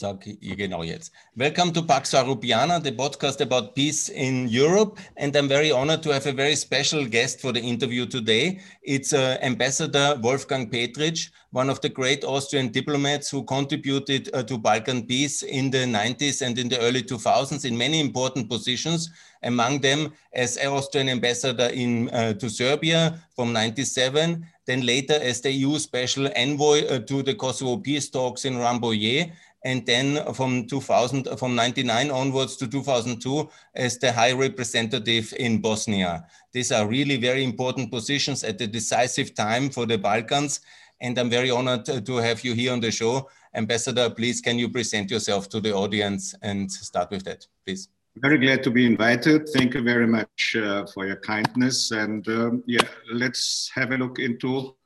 Sag genau jetzt. Welcome to Pax Europiana, the podcast about peace in Europe. And I'm very honored to have a very special guest for the interview today. It's uh, Ambassador Wolfgang Petritsch, one of the great Austrian diplomats who contributed uh, to Balkan peace in the 90s and in the early 2000s in many important positions, among them as Austrian ambassador in, uh, to Serbia from 97 then later as the EU special envoy uh, to the Kosovo peace talks in Rambouillet, and then from 2000, from 99 onwards to 2002 as the high representative in Bosnia. These are really very important positions at the decisive time for the Balkans. And I'm very honored to have you here on the show. Ambassador, please, can you present yourself to the audience and start with that, please? Very glad to be invited. Thank you very much uh, for your kindness. And um, yeah, let's have a look into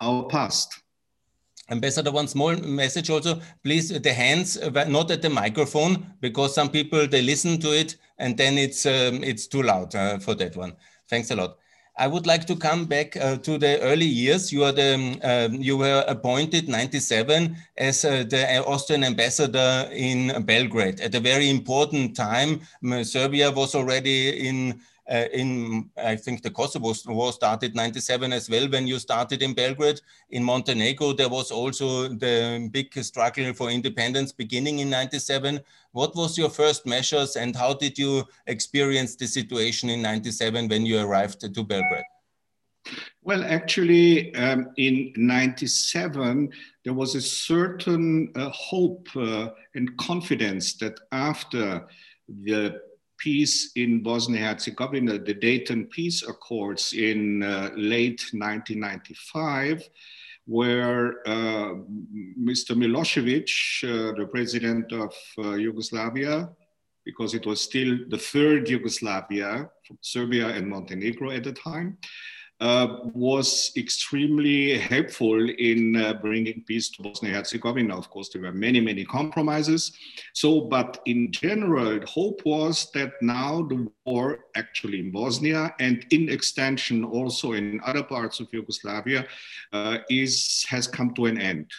our past. Ambassador, one small message also, please, the hands, uh, not at the microphone, because some people, they listen to it and then it's, um, it's too loud uh, for that one. Thanks a lot. I would like to come back uh, to the early years. You are the uh, you were appointed 97 as uh, the Austrian ambassador in Belgrade at a very important time. Serbia was already in uh, in I think the Kosovo war started 97 as well when you started in Belgrade. In Montenegro, there was also the big struggle for independence beginning in 97. What was your first measures and how did you experience the situation in 97 when you arrived to Belgrade? Well, actually, um, in 97, there was a certain uh, hope uh, and confidence that after the peace in Bosnia Herzegovina, the Dayton Peace Accords in uh, late 1995, where uh, Mr. Milosevic, uh, the president of uh, Yugoslavia, because it was still the third Yugoslavia, Serbia and Montenegro at the time, uh, was extremely helpful in uh, bringing peace to Bosnia Herzegovina. Of course, there were many, many compromises. So, but in general, hope was that now the war actually in Bosnia and in extension also in other parts of Yugoslavia uh, is, has come to an end.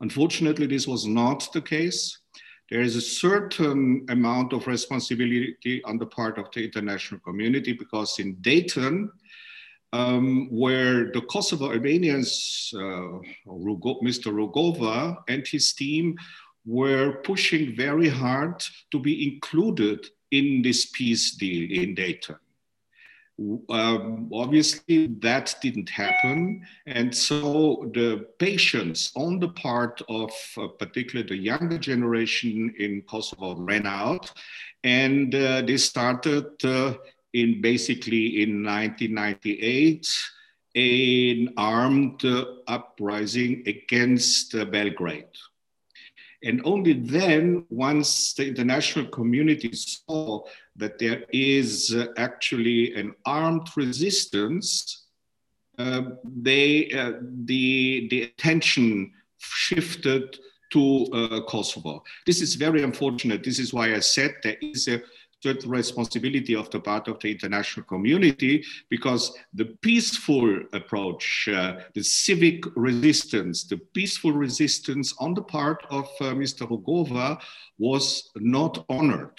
Unfortunately, this was not the case there is a certain amount of responsibility on the part of the international community because in Dayton, um, where the Kosovo Albanians, uh, Mr. Rugova and his team were pushing very hard to be included in this peace deal in Dayton. Um, obviously, that didn't happen. And so the patience on the part of uh, particularly the younger generation in Kosovo ran out. And uh, they started uh, in basically in 1998 an armed uprising against Belgrade. And only then, once the international community saw that there is actually an armed resistance, uh, they, uh, the, the attention shifted to uh, Kosovo. This is very unfortunate. This is why I said there is a certain responsibility of the part of the international community because the peaceful approach, uh, the civic resistance, the peaceful resistance on the part of uh, Mr. Rugova was not honored.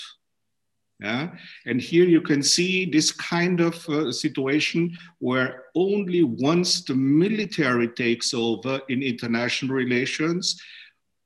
Yeah? And here you can see this kind of uh, situation where only once the military takes over in international relations,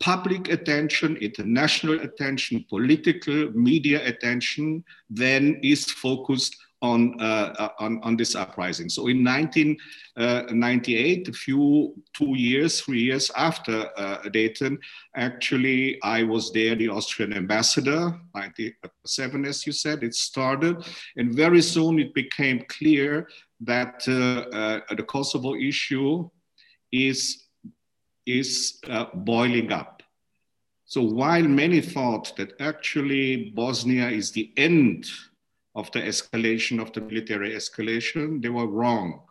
public attention, international attention, political media attention then is focused on, uh, on, on this uprising. So in 1998, uh, a few, two years, three years after uh, Dayton, actually, I was there, the Austrian ambassador, 97, as you said, it started. And very soon it became clear that uh, uh, the Kosovo issue is is uh, boiling up. So while many thought that actually Bosnia is the end of the escalation of the military escalation, they were wrong.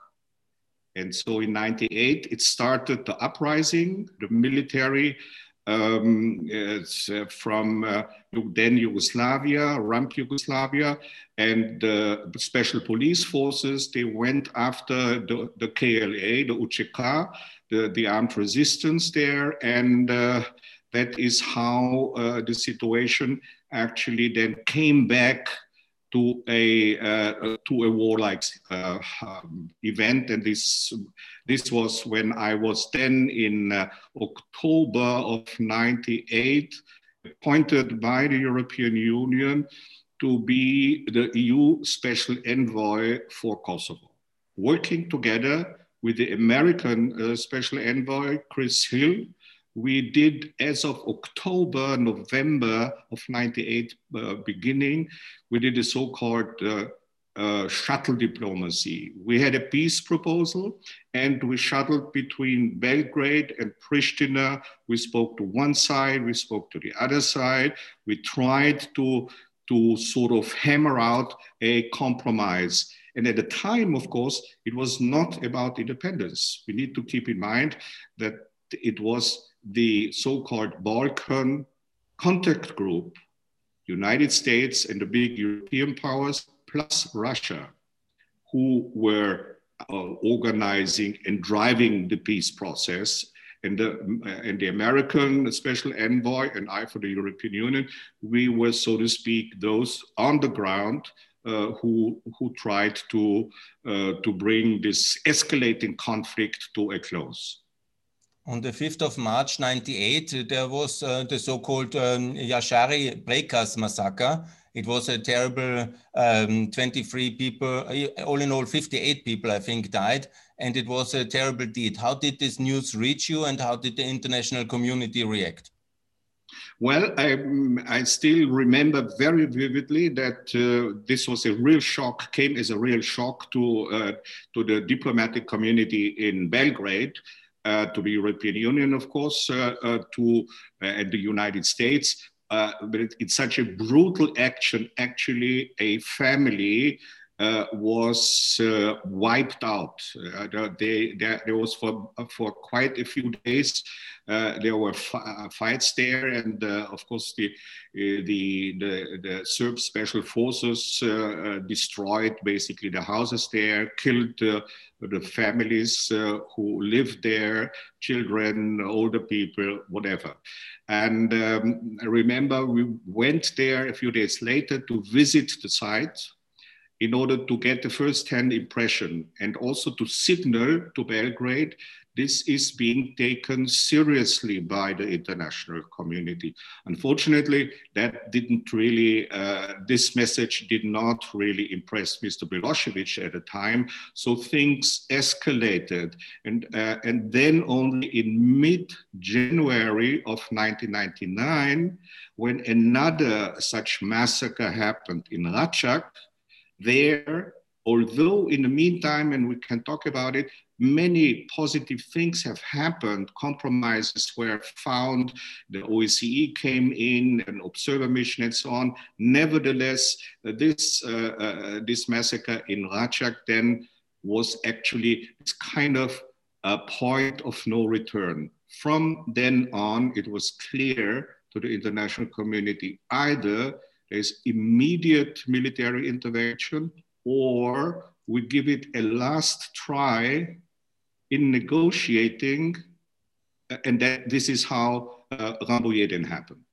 And so in 98, it started the uprising, the military um, uh, from uh, then Yugoslavia, rump Yugoslavia, and the special police forces, they went after the, the KLA, the UCK, the, the armed resistance there, and uh, that is how uh, the situation actually then came back to a uh, to a warlike uh, um, event, and this this was when I was then in uh, October of '98, appointed by the European Union to be the EU Special Envoy for Kosovo, working together with the American uh, Special Envoy Chris Hill we did as of October, November of 98 uh, beginning, we did a so-called uh, uh, shuttle diplomacy. We had a peace proposal and we shuttled between Belgrade and Pristina. We spoke to one side, we spoke to the other side. We tried to, to sort of hammer out a compromise. And at the time, of course, it was not about independence. We need to keep in mind that it was the so-called Balkan contact group, United States and the big European powers, plus Russia, who were uh, organizing and driving the peace process. And the, and the American special envoy and I for the European Union, we were, so to speak, those on the ground uh, who, who tried to, uh, to bring this escalating conflict to a close. On the 5th of March 98, there was uh, the so-called um, Jashari Prekaz massacre. It was a terrible um, 23 people, uh, all in all 58 people, I think, died. And it was a terrible deed. How did this news reach you and how did the international community react? Well, I, I still remember very vividly that uh, this was a real shock, came as a real shock to, uh, to the diplomatic community in Belgrade to the European Union, of course, uh, uh, to and the United States. but it, it's such a brutal action. Actually, a family uh, was uh, wiped out. Uh, they, they, there was for, for quite a few days, there were fights there. And of course, the, the, the, the Serb special forces destroyed basically the houses there, killed the families who lived there, children, older people, whatever. And um, I remember we went there a few days later to visit the site in order to get the first-hand impression and also to signal to Belgrade this is being taken seriously by the international community. Unfortunately, that didn't really, uh, this message did not really impress Mr. Milosevic at the time. So things escalated. And, uh, and then only in mid-January of 1999, when another such massacre happened in Račak, there, although in the meantime, and we can talk about it, many positive things have happened. Compromises were found, the OSCE came in, an observer mission, and so on. Nevertheless, uh, this, uh, uh, this massacre in Račak then was actually this kind of a point of no return. From then on, it was clear to the international community either there's immediate military intervention, or we give it a last try in negotiating, uh, and that this is how uh, Rambouillet happened.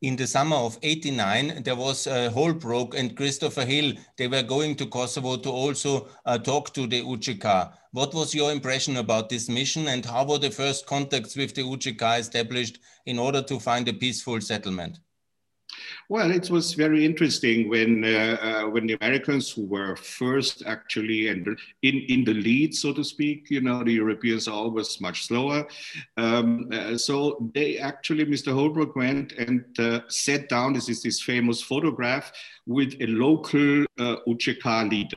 In the summer of 89, there was uh, Holbrooke and Christopher Hill. They were going to Kosovo to also uh, talk to the UCK. What was your impression about this mission and how were the first contacts with the UCK established in order to find a peaceful settlement? Well, it was very interesting when uh, uh, when the Americans who were first actually and in in the lead, so to speak, you know, the Europeans are always much slower. Um, uh, so they actually, Mr. Holbrooke went and uh, sat down. This is this famous photograph with a local uh, leader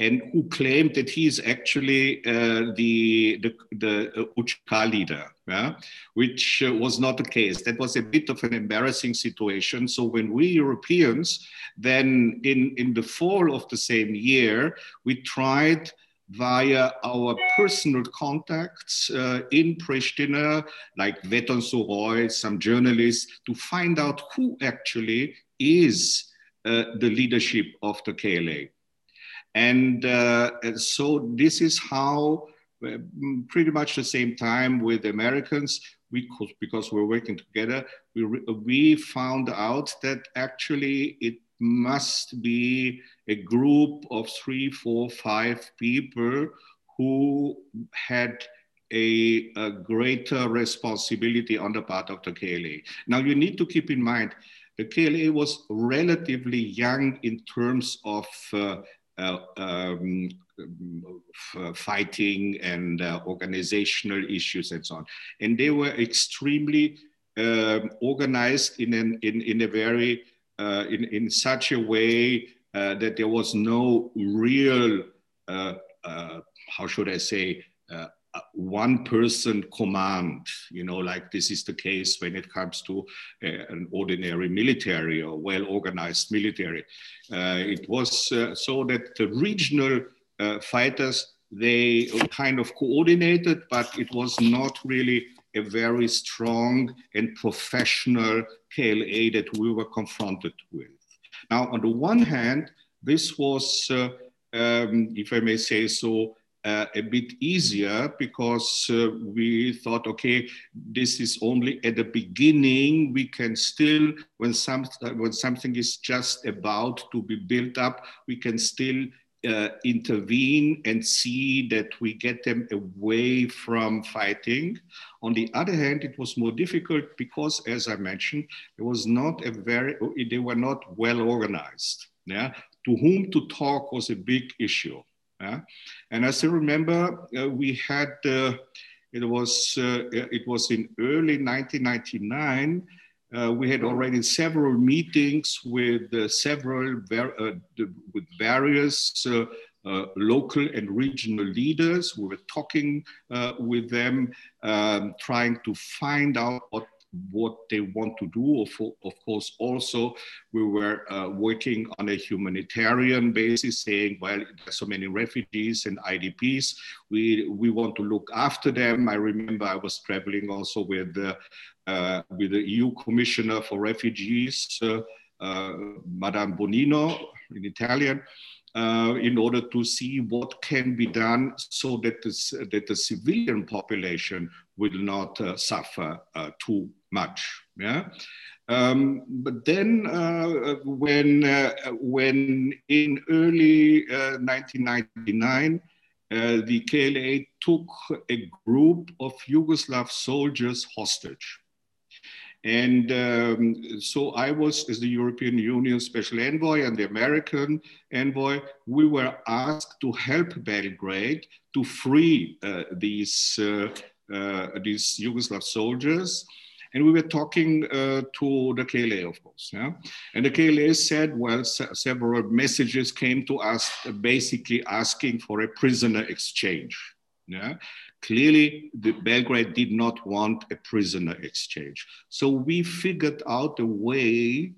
and who claimed that he is actually uh, the, the, the UCK leader, yeah? which uh, was not the case. That was a bit of an embarrassing situation. So when we Europeans, then in, in the fall of the same year, we tried via our personal contacts uh, in Pristina, like Veton Surroi, some journalists, to find out who actually is uh, the leadership of the KLA. And uh, so this is how, pretty much the same time with Americans, we could, because we're working together, we, we found out that actually it must be a group of three, four, five people who had a, a, greater responsibility on the part of the KLA. Now you need to keep in mind, the KLA was relatively young in terms of uh, uh, um, fighting and uh, organizational issues and so on. And they were extremely um, organized in, an, in, in a very, uh, in, in such a way uh, that there was no real, uh, uh, how should I say, one person command, you know, like this is the case when it comes to uh, an ordinary military or well organized military. Uh, it was uh, so that the regional uh, fighters, they kind of coordinated, but it was not really a very strong and professional KLA that we were confronted with. Now, on the one hand, this was, uh, um, if I may say so, uh, a bit easier because uh, we thought, okay, this is only at the beginning. We can still, when, some, when something is just about to be built up, we can still uh, intervene and see that we get them away from fighting. On the other hand, it was more difficult because, as I mentioned, it was not a very, they were not well organized. Yeah, to whom to talk was a big issue. Yeah? And I still remember uh, we had, uh, it, was, uh, it was in early 1999, uh, we had already several meetings with uh, several, uh, with various local and regional leaders. We were talking with them, um, trying to find out what what they want to do. Of, of course, also we were uh, working on a humanitarian basis, saying, well, there's so many refugees and IDPs. We, we want to look after them. I remember I was traveling also with, uh, uh, with the EU Commissioner for Refugees, uh, uh, Madame Bonino in Italian. Uh, in order to see what can be done so that, this, that the civilian population will not uh, suffer uh, too much. Yeah. Um, but then, uh, when uh, when in early 1999, uh, the KLA took a group of Yugoslav soldiers hostage. And um, so I was, as the European Union Special Envoy and the American envoy, we were asked to help Belgrade to free uh, these, uh, these Yugoslav soldiers and we were talking uh, to the KLA, of course. Yeah? And the KLA said, well, several messages came to us basically asking for a prisoner exchange. Yeah? Clearly, the Belgrade did not want a prisoner exchange. So we figured out a way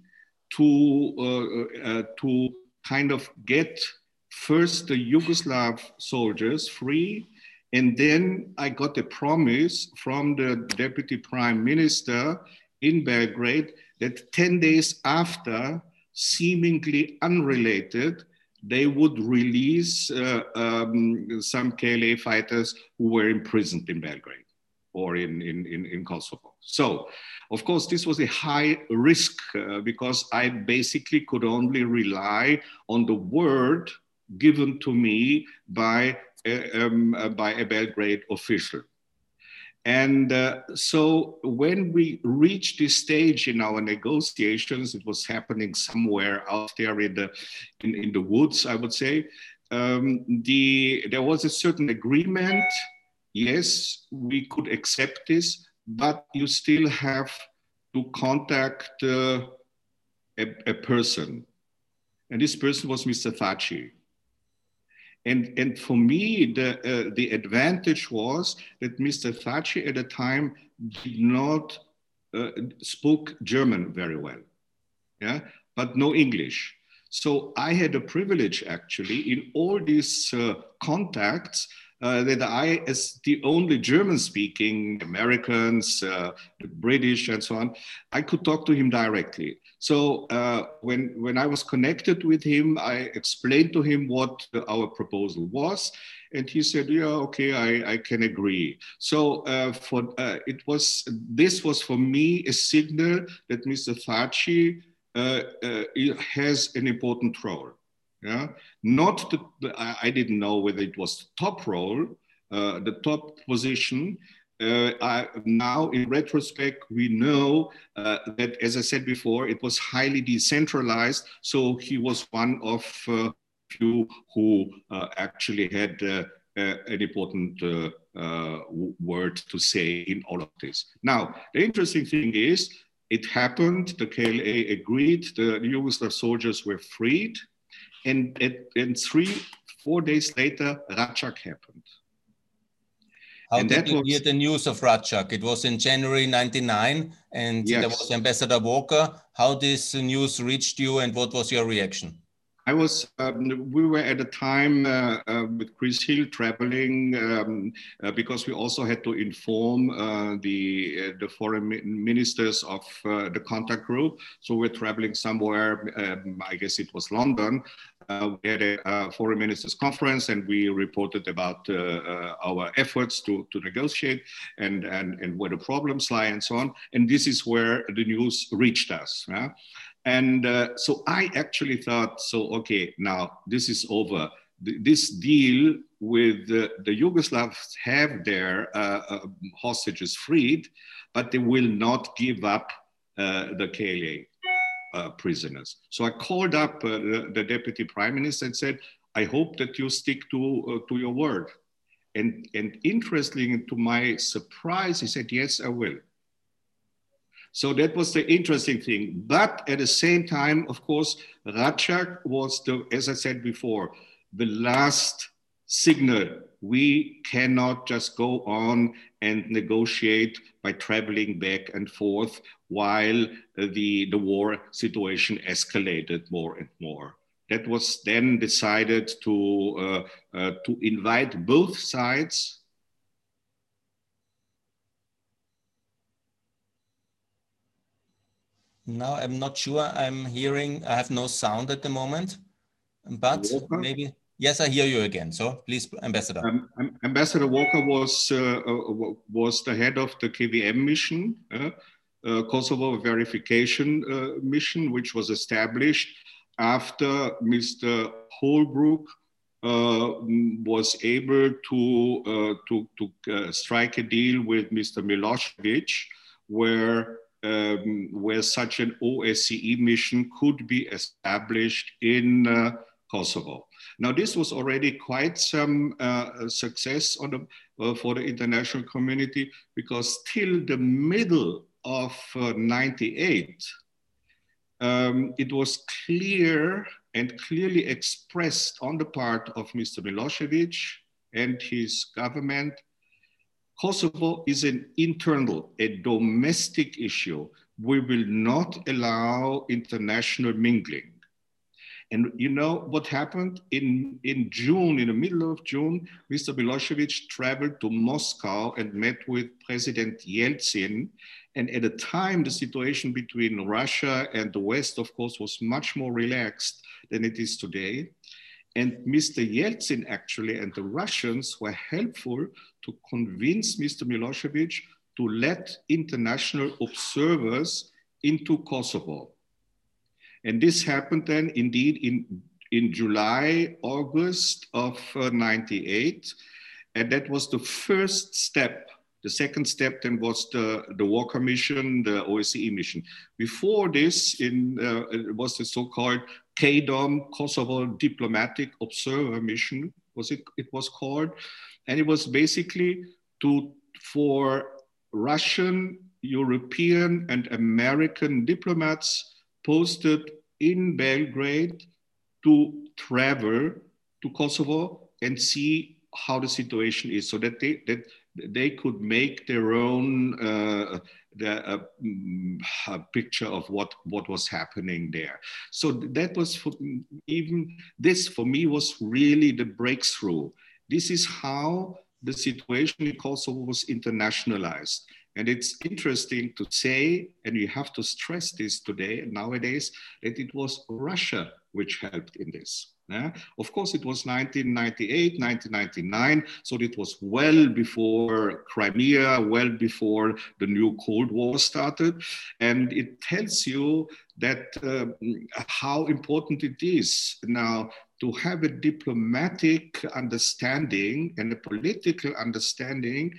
to, uh, uh, to kind of get first the Yugoslav soldiers free and then I got a promise from the deputy prime minister in Belgrade that 10 days after, seemingly unrelated, they would release uh, um, some KLA fighters who were imprisoned in Belgrade or in, in, in, in Kosovo. So, of course, this was a high risk uh, because I basically could only rely on the word given to me by um, uh, by a Belgrade official. And uh, so when we reached this stage in our negotiations, it was happening somewhere out there in the, in, in the woods, I would say, um, the, there was a certain agreement. Yes, we could accept this, but you still have to contact uh, a, a person. And this person was Mr. Thaci. And, and for me, the, uh, the advantage was that Mr. Thaçi at the time did not uh, spoke German very well, yeah, but no English. So I had a privilege actually in all these uh, contacts uh, that I, as the only German speaking Americans, uh, British, and so on, I could talk to him directly. So uh, when, when I was connected with him, I explained to him what our proposal was. And he said, yeah, okay, I, I can agree. So uh, for uh, it was, this was for me a signal that Mr. Thaçi uh, has an important role. Yeah, not the, I didn't know whether it was the top role, uh, the top position. Uh, I, now, in retrospect, we know uh, that, as I said before, it was highly decentralized. So he was one of uh, few who actually had an important word to say in all of this. Now, the interesting thing is, it happened. The KLA agreed. The Yugoslav soldiers were freed and, and three, four days later, Račak happened. How and did you was, hear the news of Račak? It was in January 99 and yes. there was Ambassador Walker. How this news reached you and what was your reaction? I was, um, we were at a time uh, uh, with Chris Hill traveling um, uh, because we also had to inform uh, the, uh, the foreign ministers of uh, the contact group. So we're traveling somewhere, um, I guess it was London. We had a foreign ministers conference and we reported about our efforts to, to negotiate and, and, and where the problems lie and so on. And this is where the news reached us. And uh, so I actually thought, so, okay, now this is over. This deal with the, the Yugoslavs have their uh, uh, hostages freed, but they will not give up uh, the KLA uh, prisoners. So I called up uh, the, deputy prime minister and said, I hope that you stick to, to your word. And, and interestingly, to my surprise, he said, yes, I will. So that was the interesting thing. But at the same time, of course, Račak was the, as I said before, the last signal. We cannot just go on and negotiate by traveling back and forth while the, the war situation escalated more and more. That was then decided to, uh, uh, to invite both sides Now I'm not sure. I'm hearing, I have no sound at the moment, but maybe, yes, I hear you again. So please, Ambassador. Um, Ambassador Walker was, uh, uh, was the head of the KVM mission, uh, uh, Kosovo verification uh, mission, which was established after Mr. Holbrooke uh, was able to, to, to strike a deal with Mr. Milosevic, where um, where such an OSCE mission could be established in Kosovo. Now, this was already quite some uh, success the, uh, for the international community because till the middle of uh, 98, um, it was clear and clearly expressed on the part of Mr. Milosevic and his government Kosovo is an internal, a domestic issue. We will not allow international mingling. And you know what happened in, in June, in the middle of June, Mr. Milosevic traveled to Moscow and met with President Yeltsin. And at the time, the situation between Russia and the West, of course, was much more relaxed than it is today. And Mr. Yeltsin actually and the Russians were helpful to convince Mr. Milosevic to let international observers into Kosovo. And this happened then indeed in, in July, August of uh, 98. And that was the first step. The second step then was the, the Walker mission, the OSCE mission. Before this, in, uh, it was the so-called KDOM, Kosovo Diplomatic Observer Mission, was it, it was called. And it was basically to, for Russian, European, and American diplomats posted in Belgrade to travel to Kosovo and see how the situation is so that they, that they could make their own uh, the, uh, mm, picture of what, what was happening there. So that was for, even this for me was really the breakthrough. This is how the situation in Kosovo was internationalized. And it's interesting to say, and we have to stress this today, nowadays, that it was Russia which helped in this. Yeah? Of course, it was 1998, 1999, so it was well before Crimea, well before the new Cold War started. And it tells you that uh, how important it is now to have a diplomatic understanding and a political understanding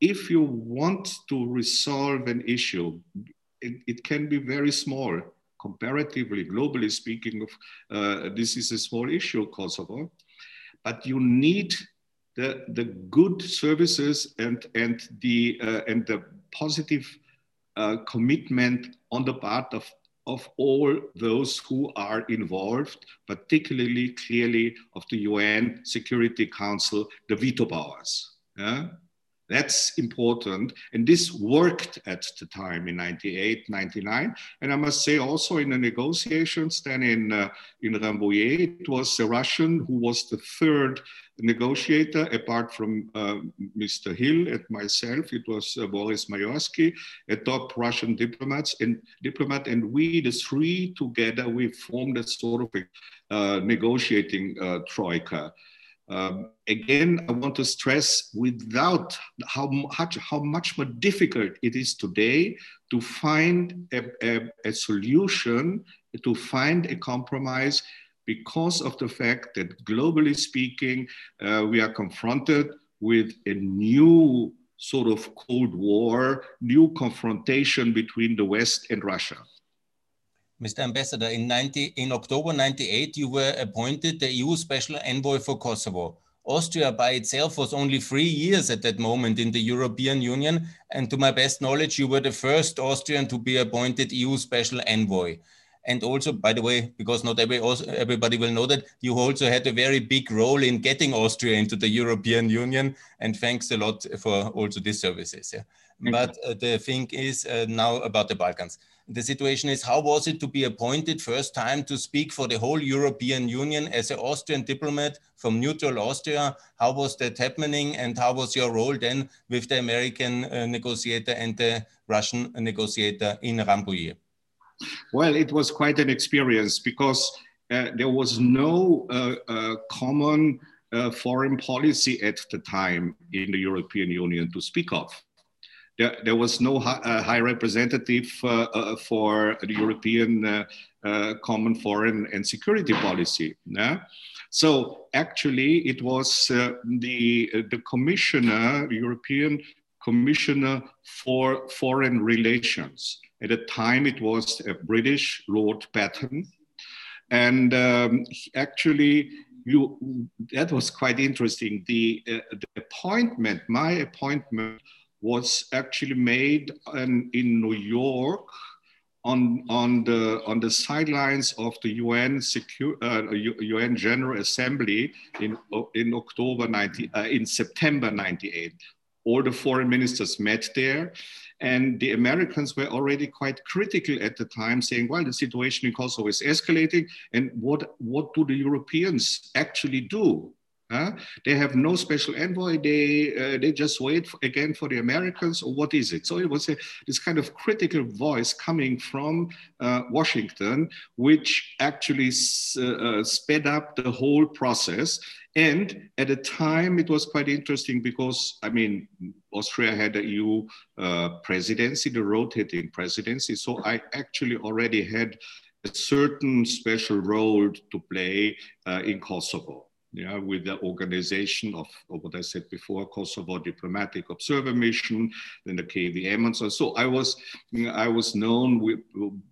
if you want to resolve an issue. It, it can be very small comparatively, globally speaking, of uh, this is a small issue, Kosovo, but you need the, the good services and, and, the, uh, and the positive uh, commitment on the part of, of all those who are involved, particularly clearly of the UN Security Council, the veto powers. Yeah? That's important. And this worked at the time in 98, 99. And I must say also in the negotiations then in, uh, in Rambouillet, it was a Russian who was the third negotiator apart from uh, Mr. Hill and myself. It was uh, Boris Mayorsky, a top Russian diplomats and diplomat. And we, the three together, we formed a sort of a uh, negotiating uh, troika. Um, again, I want to stress without how much, how much more difficult it is today to find a, a, a solution, to find a compromise because of the fact that globally speaking, uh, we are confronted with a new sort of Cold War, new confrontation between the West and Russia. Mr. Ambassador, in, 90, in October 98, you were appointed the EU Special Envoy for Kosovo. Austria by itself was only three years at that moment in the European Union. And to my best knowledge, you were the first Austrian to be appointed EU Special Envoy. And also, by the way, because not every, everybody will know that, you also had a very big role in getting Austria into the European Union. And thanks a lot for also these services. Yeah. But uh, the thing is uh, now about the Balkans the situation is how was it to be appointed first time to speak for the whole European Union as an Austrian diplomat from neutral Austria? How was that happening and how was your role then with the American uh, negotiator and the Russian negotiator in Rambouillet? Well, it was quite an experience because uh, there was no uh, uh common uh, foreign policy at the time in the European Union to speak of there, there was no high, uh, high representative uh, uh, for the European uh, uh, Common Foreign and Security Policy. Yeah? So actually, it was uh, the, the commissioner, European Commissioner for Foreign Relations. At the time, it was a British Lord Patten. And um, actually, you, that was quite interesting. The, the appointment, my appointment, was actually made in, in New York on, on, the, on the sidelines of the UN, uh, UN General Assembly in, in October 90, uh, in September 98. All the foreign ministers met there. And the Americans were already quite critical at the time, saying, well, the situation in Kosovo is escalating. And what, what do the Europeans actually do? Huh? They have no special envoy. They uh, they just wait for, again for the Americans, or what is it? So it was a, this kind of critical voice coming from uh, Washington, which actually uh, uh, sped up the whole process. And at the time, it was quite interesting because I mean, Austria had a EU uh, presidency, the rotating presidency. So I actually already had a certain special role to play uh, in Kosovo yeah, with the organization of, of, what I said before, Kosovo Diplomatic Observer Mission, then the KVM and so on. So I was, I was known with,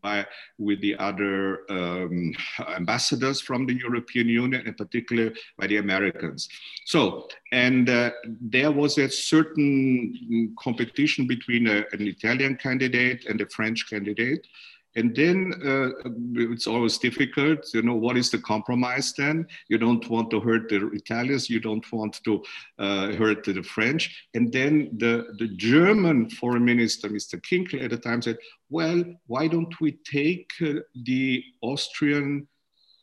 by, with the other um, ambassadors from the European Union, in particular by the Americans. So, and uh, there was a certain competition between a, an Italian candidate and a French candidate. And then uh, it's always difficult, you know, what is the compromise then? You don't want to hurt the Italians, you don't want to uh, hurt the French. And then the, the German foreign minister, Mr. Kinkel at the time said, well, why don't we take uh, the Austrian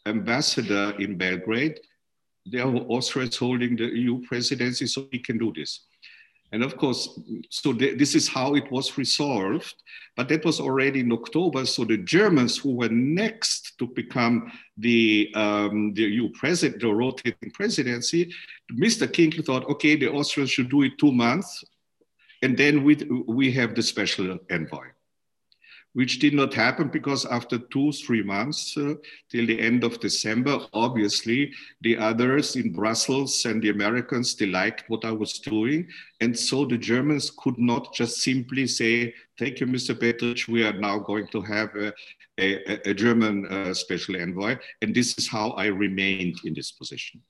ambassador in Belgrade Austria is holding the EU presidency, so we can do this. And of course, so th this is how it was resolved. But that was already in October. So the Germans who were next to become the, um, the EU president, the rotating presidency, Mr. Kinkel thought, okay, the Austrians should do it two months. And then we, we have the special envoy which did not happen because after two, three months uh, till the end of December, obviously the others in Brussels and the Americans, they liked what I was doing. And so the Germans could not just simply say, thank you, Mr. Petritsch, we are now going to have a, a, a German uh, special envoy. And this is how I remained in this position.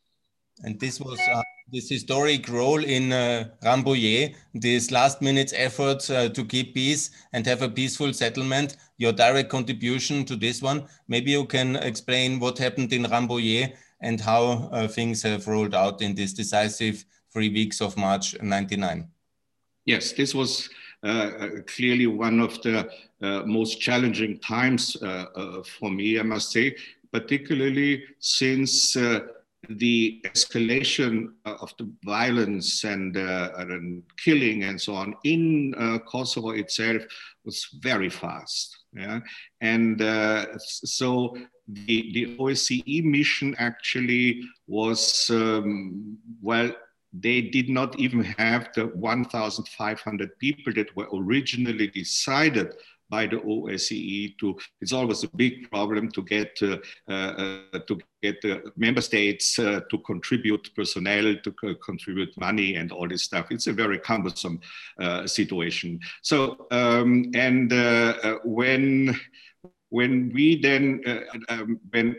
And this was uh, this historic role in uh, Rambouillet, this last minute effort uh, to keep peace and have a peaceful settlement, your direct contribution to this one. Maybe you can explain what happened in Rambouillet and how uh, things have rolled out in this decisive three weeks of March 99. Yes, this was uh, uh, clearly one of the uh, most challenging times for me, I must say, particularly since the escalation of the violence and, uh, and killing and so on in uh, Kosovo itself was very fast. Yeah? And uh, so the, the OSCE mission actually was, um, well, they did not even have the 1,500 people that were originally decided by the OSCE to, it's always a big problem to get, uh, uh, to get the member states uh, to contribute personnel, to co contribute money and all this stuff. It's a very cumbersome uh, situation. So, um, and uh, uh, when, when we then, um, when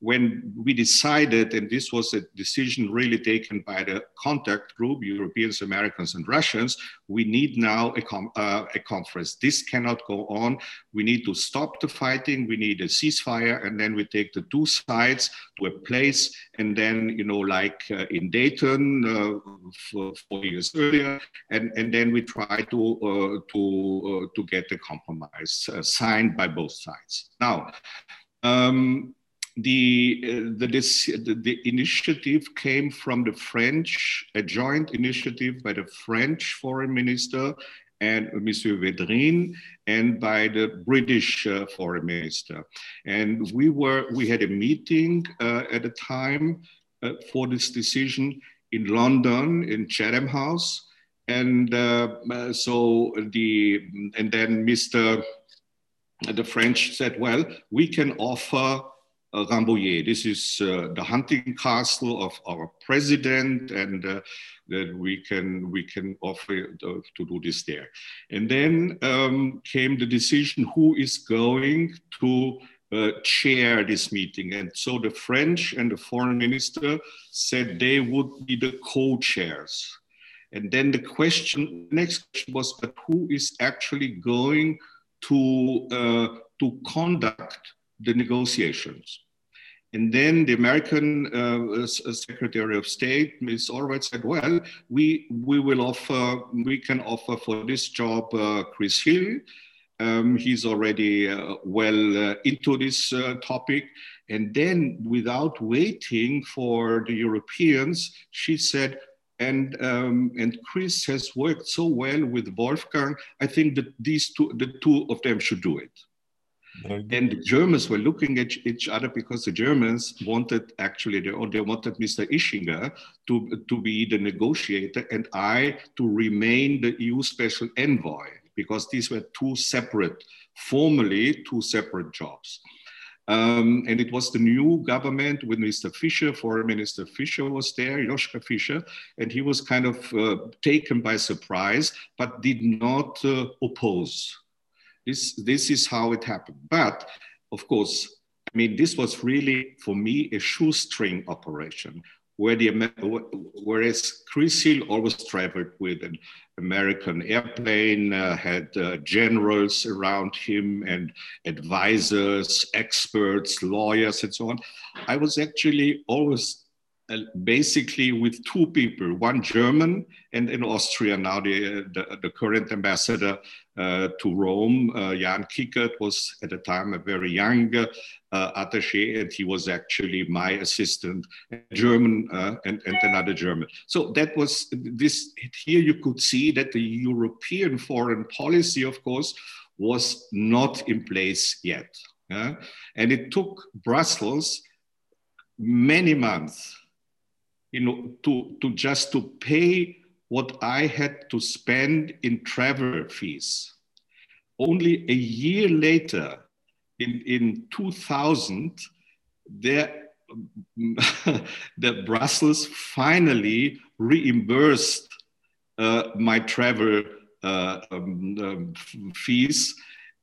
when we decided, and this was a decision really taken by the contact group, Europeans, Americans, and Russians, we need now a, uh, a, conference. This cannot go on. We need to stop the fighting. We need a ceasefire, and then we take the two sides to a place, and then, you know, like uh, in Dayton uh, four years earlier, and, and then we try to, uh, to, uh, to get a compromise uh, signed by both sides. Now, um, the, uh, the, the, the, initiative came from the French, a joint initiative by the French foreign minister and Monsieur Védrine and by the British uh, foreign minister. And we were, we had a meeting uh, at a time uh, for this decision in London in Chatham House. And uh, uh, so the, and then Mr. The French said, well, we can offer uh, Rambouillet. This is uh, the hunting castle of our president, and uh, that we can we can offer to do this there. And then um, came the decision who is going to uh, chair this meeting. And so the French and the foreign minister said they would be the co-chairs. And then the question, next was, but who is actually going to, uh, to conduct the negotiations. And then the American uh, uh, Secretary of State, Ms. Albright, said, "Well, we we will offer, we can offer for this job uh, Chris Hill. Um, he's already uh, well uh, into this uh, topic." And then, without waiting for the Europeans, she said, and um, and Chris has worked so well with Wolfgang. I think that these two, the two of them, should do it. And the Germans were looking at each other because the Germans wanted actually, they, they wanted Mr. Ischinger to, to be the negotiator and I to remain the EU special envoy because these were two separate, formally two separate jobs. Um, and it was the new government with Mr. Fischer, Foreign Minister Fischer was there, Joschka Fischer, and he was kind of uh, taken by surprise, but did not uh, oppose this, this is how it happened. But of course, I mean, this was really for me a shoestring operation where the whereas Chris Hill always traveled with an American airplane, uh, had uh, generals around him and advisors, experts, lawyers, and so on. I was actually always basically with two people, one German and in Austria now the, the, the current ambassador uh, to Rome, uh, Jan Kickert was at the time a very young uh, attaché and he was actually my assistant, German uh, and, and another German. So that was this, here you could see that the European foreign policy, of course, was not in place yet. And it took Brussels many months you know, to, to just to pay what I had to spend in travel fees. Only a year later, in, in 2000, there, the Brussels finally reimbursed uh, my travel uh, um, um, fees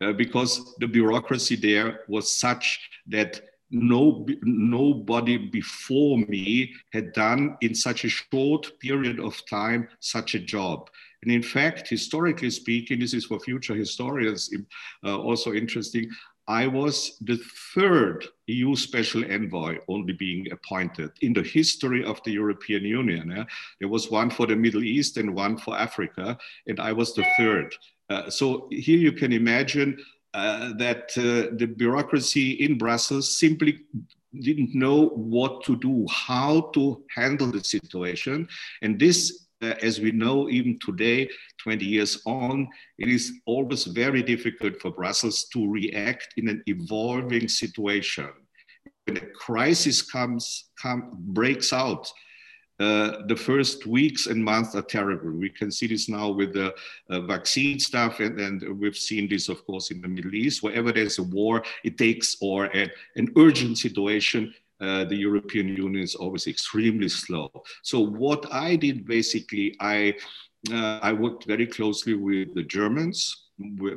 uh, because the bureaucracy there was such that no, nobody before me had done in such a short period of time such a job. And in fact, historically speaking, this is for future historians uh, also interesting. I was the third EU special envoy only being appointed in the history of the European Union. There was one for the Middle East and one for Africa, and I was the third. Uh, so here you can imagine uh, that uh, the bureaucracy in Brussels simply didn't know what to do, how to handle the situation. And this, uh, as we know, even today, 20 years on, it is always very difficult for Brussels to react in an evolving situation. When a crisis comes, come, breaks out, uh, the first weeks and months are terrible. We can see this now with the uh, vaccine stuff, and, and, we've seen this, of course, in the Middle East. Wherever there's a war, it takes, or a, an urgent situation, uh, the European Union is always extremely slow. So, what I did basically, I uh, I worked very closely with the Germans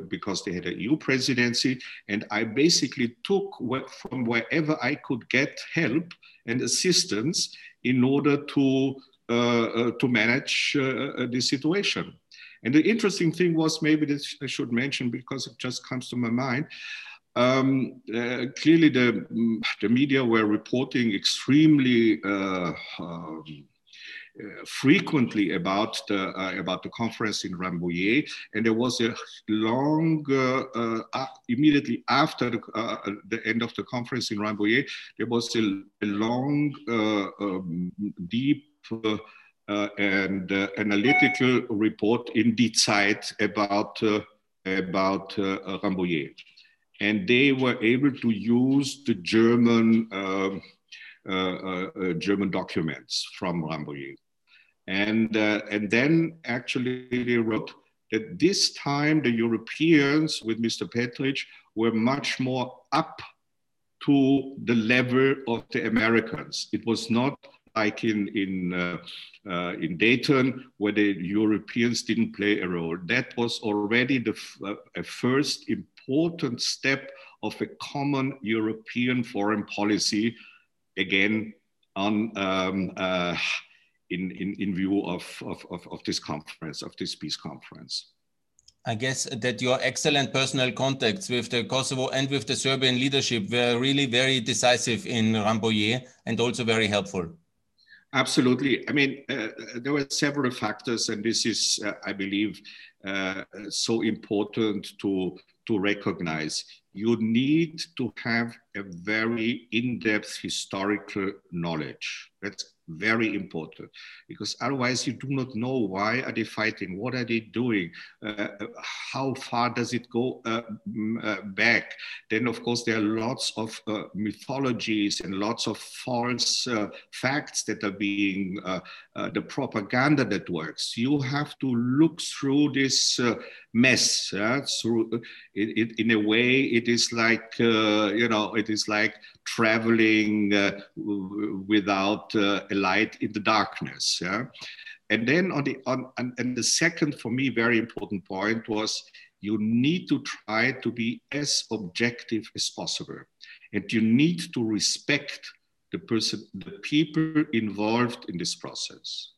because they had a EU presidency, and I basically took from wherever I could get help and assistance in order to, uh, uh, to manage uh, the situation. And the interesting thing was maybe this I should mention because it just comes to my mind. Um, uh, clearly, the, the media were reporting extremely uh, um, frequently about the uh, about the conference in Rambouillet, and there was a long uh, immediately after the, the, end of the conference in Rambouillet, there was a, a long, um, deep. Uh, and uh, analytical report in Die Zeit about uh, about Rambouillet, and they were able to use the German um, German documents from Rambouillet. And, uh, and then actually they wrote that this time the Europeans with Mr. Petritsch were much more up to the level of the Americans. It was not like in, in, uh, uh, in Dayton where the Europeans didn't play a role. That was already the uh, a first important step of a common European foreign policy, again, on um, uh, in, in, in view of, of, of, of this conference, of this peace conference. I guess that your excellent personal contacts with the Kosovo and with the Serbian leadership were really very decisive in Rambouillet and also very helpful. Absolutely. I mean, uh, there were several factors, and this is, uh, I believe, uh, so important to, to recognize. You need to have a very in depth historical knowledge. That's very important. Because otherwise you do not know why are they fighting what are they doing uh, how far does it go uh, uh, back. Then of course there are lots of uh, mythologies and lots of false uh, facts that are being the propaganda that works. You have to look through this mess through it, it, in a way it is like you know it is like traveling uh, without uh, a light in the darkness. Yeah? And then on the on and the second for me very important point was you need to try to be as objective as possible, and you need to respect the person, the people involved in this process.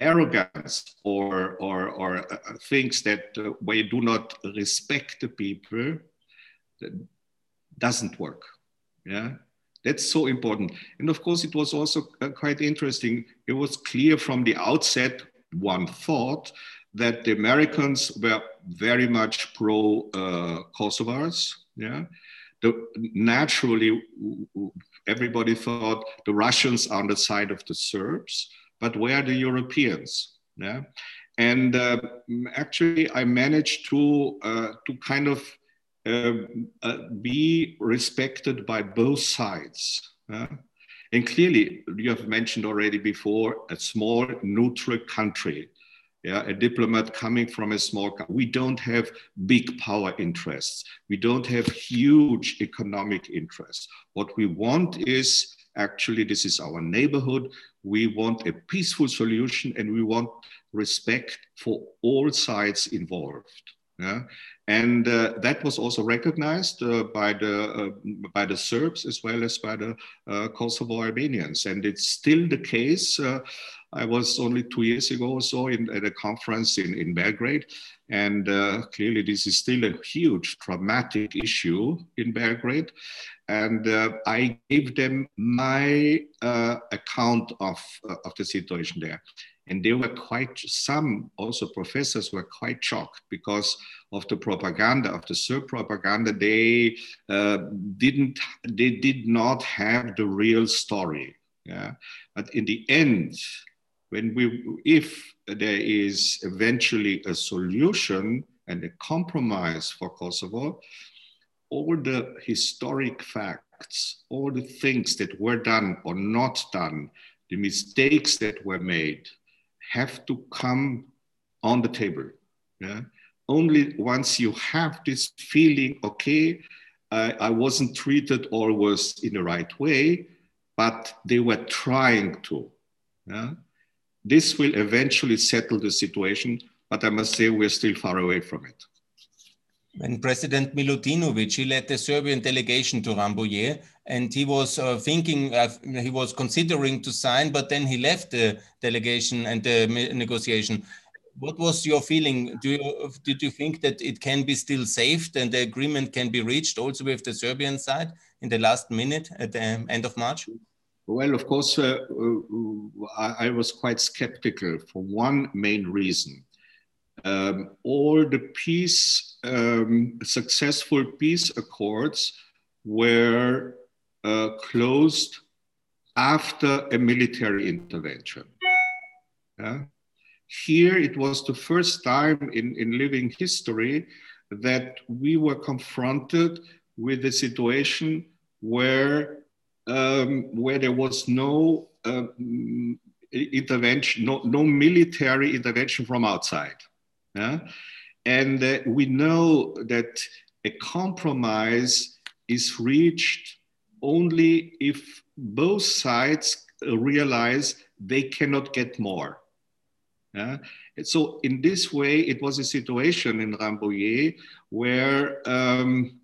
Arrogance or or or uh, things that uh, you do not respect the people doesn't work yeah That's so important. And of course, it was also uh, quite interesting. It was clear from the outset, one thought, that the Americans were very much pro uh, Kosovars. Yeah. The, naturally, everybody thought the Russians are on the side of the Serbs, but where are the Europeans? Yeah. And uh, actually, I managed to, uh, to kind of um, uh, be respected by both sides. And clearly, you have mentioned already before a small neutral country, yeah, a diplomat coming from a small country. We don't have big power interests. We don't have huge economic interests. What we want is actually, this is our neighborhood. We want a peaceful solution and we want respect for all sides involved. Yeah? And uh, that was also recognized uh, by, the, uh, by the Serbs as well as by the uh, Kosovo Albanians. And it's still the case. Uh, I was only two years ago or so in, at a conference in, in Belgrade. And uh, clearly, this is still a huge, dramatic issue in Belgrade. And uh, I gave them my uh, account of, uh, of the situation there. And they were quite some also professors were quite shocked because of the propaganda of the Serb propaganda. They uh, didn't they did not have the real story yeah. But in the end when we if there is eventually a solution and a compromise for Kosovo all the historic facts all the things that were done or not done the mistakes that were made have to come on the table. Yeah? Only once you have this feeling, okay, uh, I wasn't treated always in the right way, but they were trying to. Yeah? This will eventually settle the situation, but I must say we're still far away from it. When President Milutinovic, he led the Serbian delegation to Rambouillet, and he was uh, thinking, he was considering to sign, but then he left the delegation and the negotiation. What was your feeling? Do you, did you think that it can be still saved and the agreement can be reached also with the Serbian side in the last minute at the end of March? Well, of course, uh, uh I, I was quite skeptical for one main reason um, all the peace, um, successful peace accords were uh, closed after a military intervention. Yeah? Here it was the first time in, in living history that we were confronted with a situation where, um, where there was no uh, intervention, no, no military intervention from outside. Yeah? And uh, we know that a compromise is reached only if both sides realize they cannot get more. So in this way, it was a situation in Rambouillet where, um,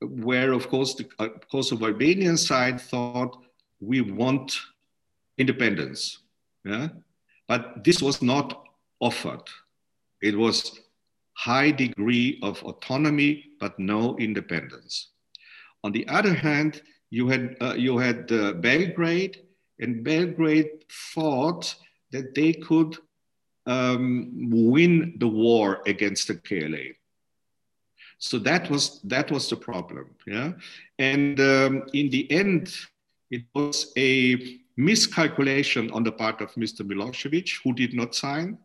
where of course, the uh, Kosovo Albanian side thought we want independence. Yeah? But this was not offered. It was high degree of autonomy, but no independence. On the other hand, you had, uh, you had uh, Belgrade, and Belgrade thought that they could um, win the war against the KLA. So that was that was the problem, yeah. And um, in the end, it was a miscalculation on the part of Mr. Milosevic, who did not sign,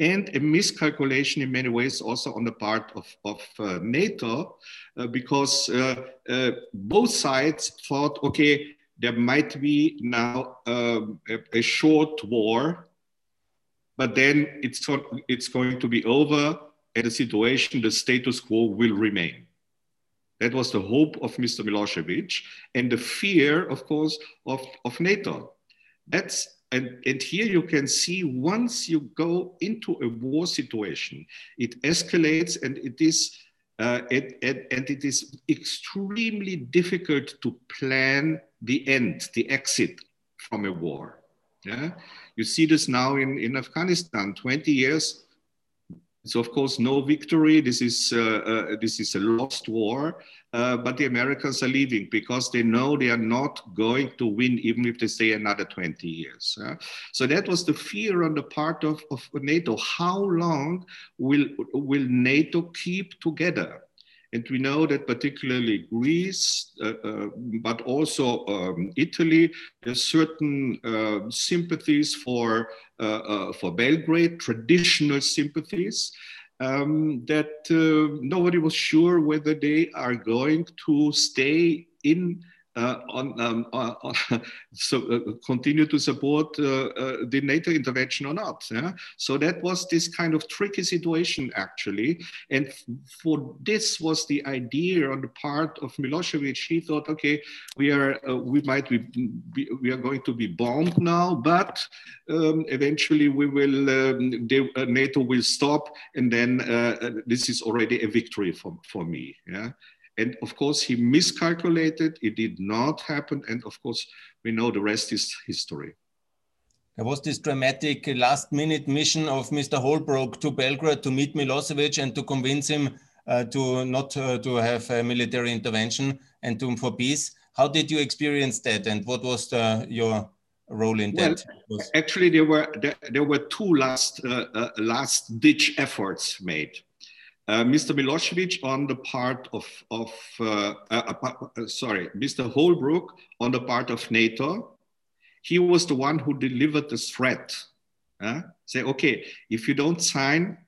and a miscalculation in many ways also on the part of, of uh, NATO, uh, because uh, uh both sides thought, okay, there might be now um, a, a, short war, but then it's, it's going to be over and the situation, the status quo will remain. That was the hope of Mr. Milosevic and the fear, of course, of, of NATO. That's and, and here you can see once you go into a war situation, it escalates and it is uh, it, it, and it is extremely difficult to plan the end, the exit from a war. Yeah? You see this now in, in Afghanistan, 20 years, It's of course no victory. This is uh, uh, this is a lost war. Uh, but the Americans are leaving because they know they are not going to win, even if they stay another 20 years. so that was the fear on the part of, of NATO. How long will will NATO keep together? And we know that particularly Greece, uh, uh, but also um, Italy, there's certain uh, sympathies for, uh, uh, for Belgrade, traditional sympathies. Um, that uh, nobody was sure whether they are going to stay in on, um, uh, so uh, continue to support the NATO intervention or not. Yeah? So that was this kind of tricky situation actually, and for this was the idea on the part of Milosevic. He thought, okay, we are we might be, be, we are going to be bombed now, but um, eventually we will um, NATO will stop, and then this is already a victory for for me. Yeah. And of course, he miscalculated. It did not happen. And of course, we know the rest is history. There was this dramatic last minute mission of Mr. Holbrooke to Belgrade to meet Milosevic and to convince him uh, to not uh, to have a military intervention and to for peace. How did you experience that, and what was the, your role in that? well? Actually, there were there, there were two last uh, uh last ditch efforts made. Uh, Mr. Milosevic on the part of, of uh, uh, uh, sorry, Mr. Holbrooke on the part of NATO. He was the one who delivered the threat. Say, okay, if you don't sign,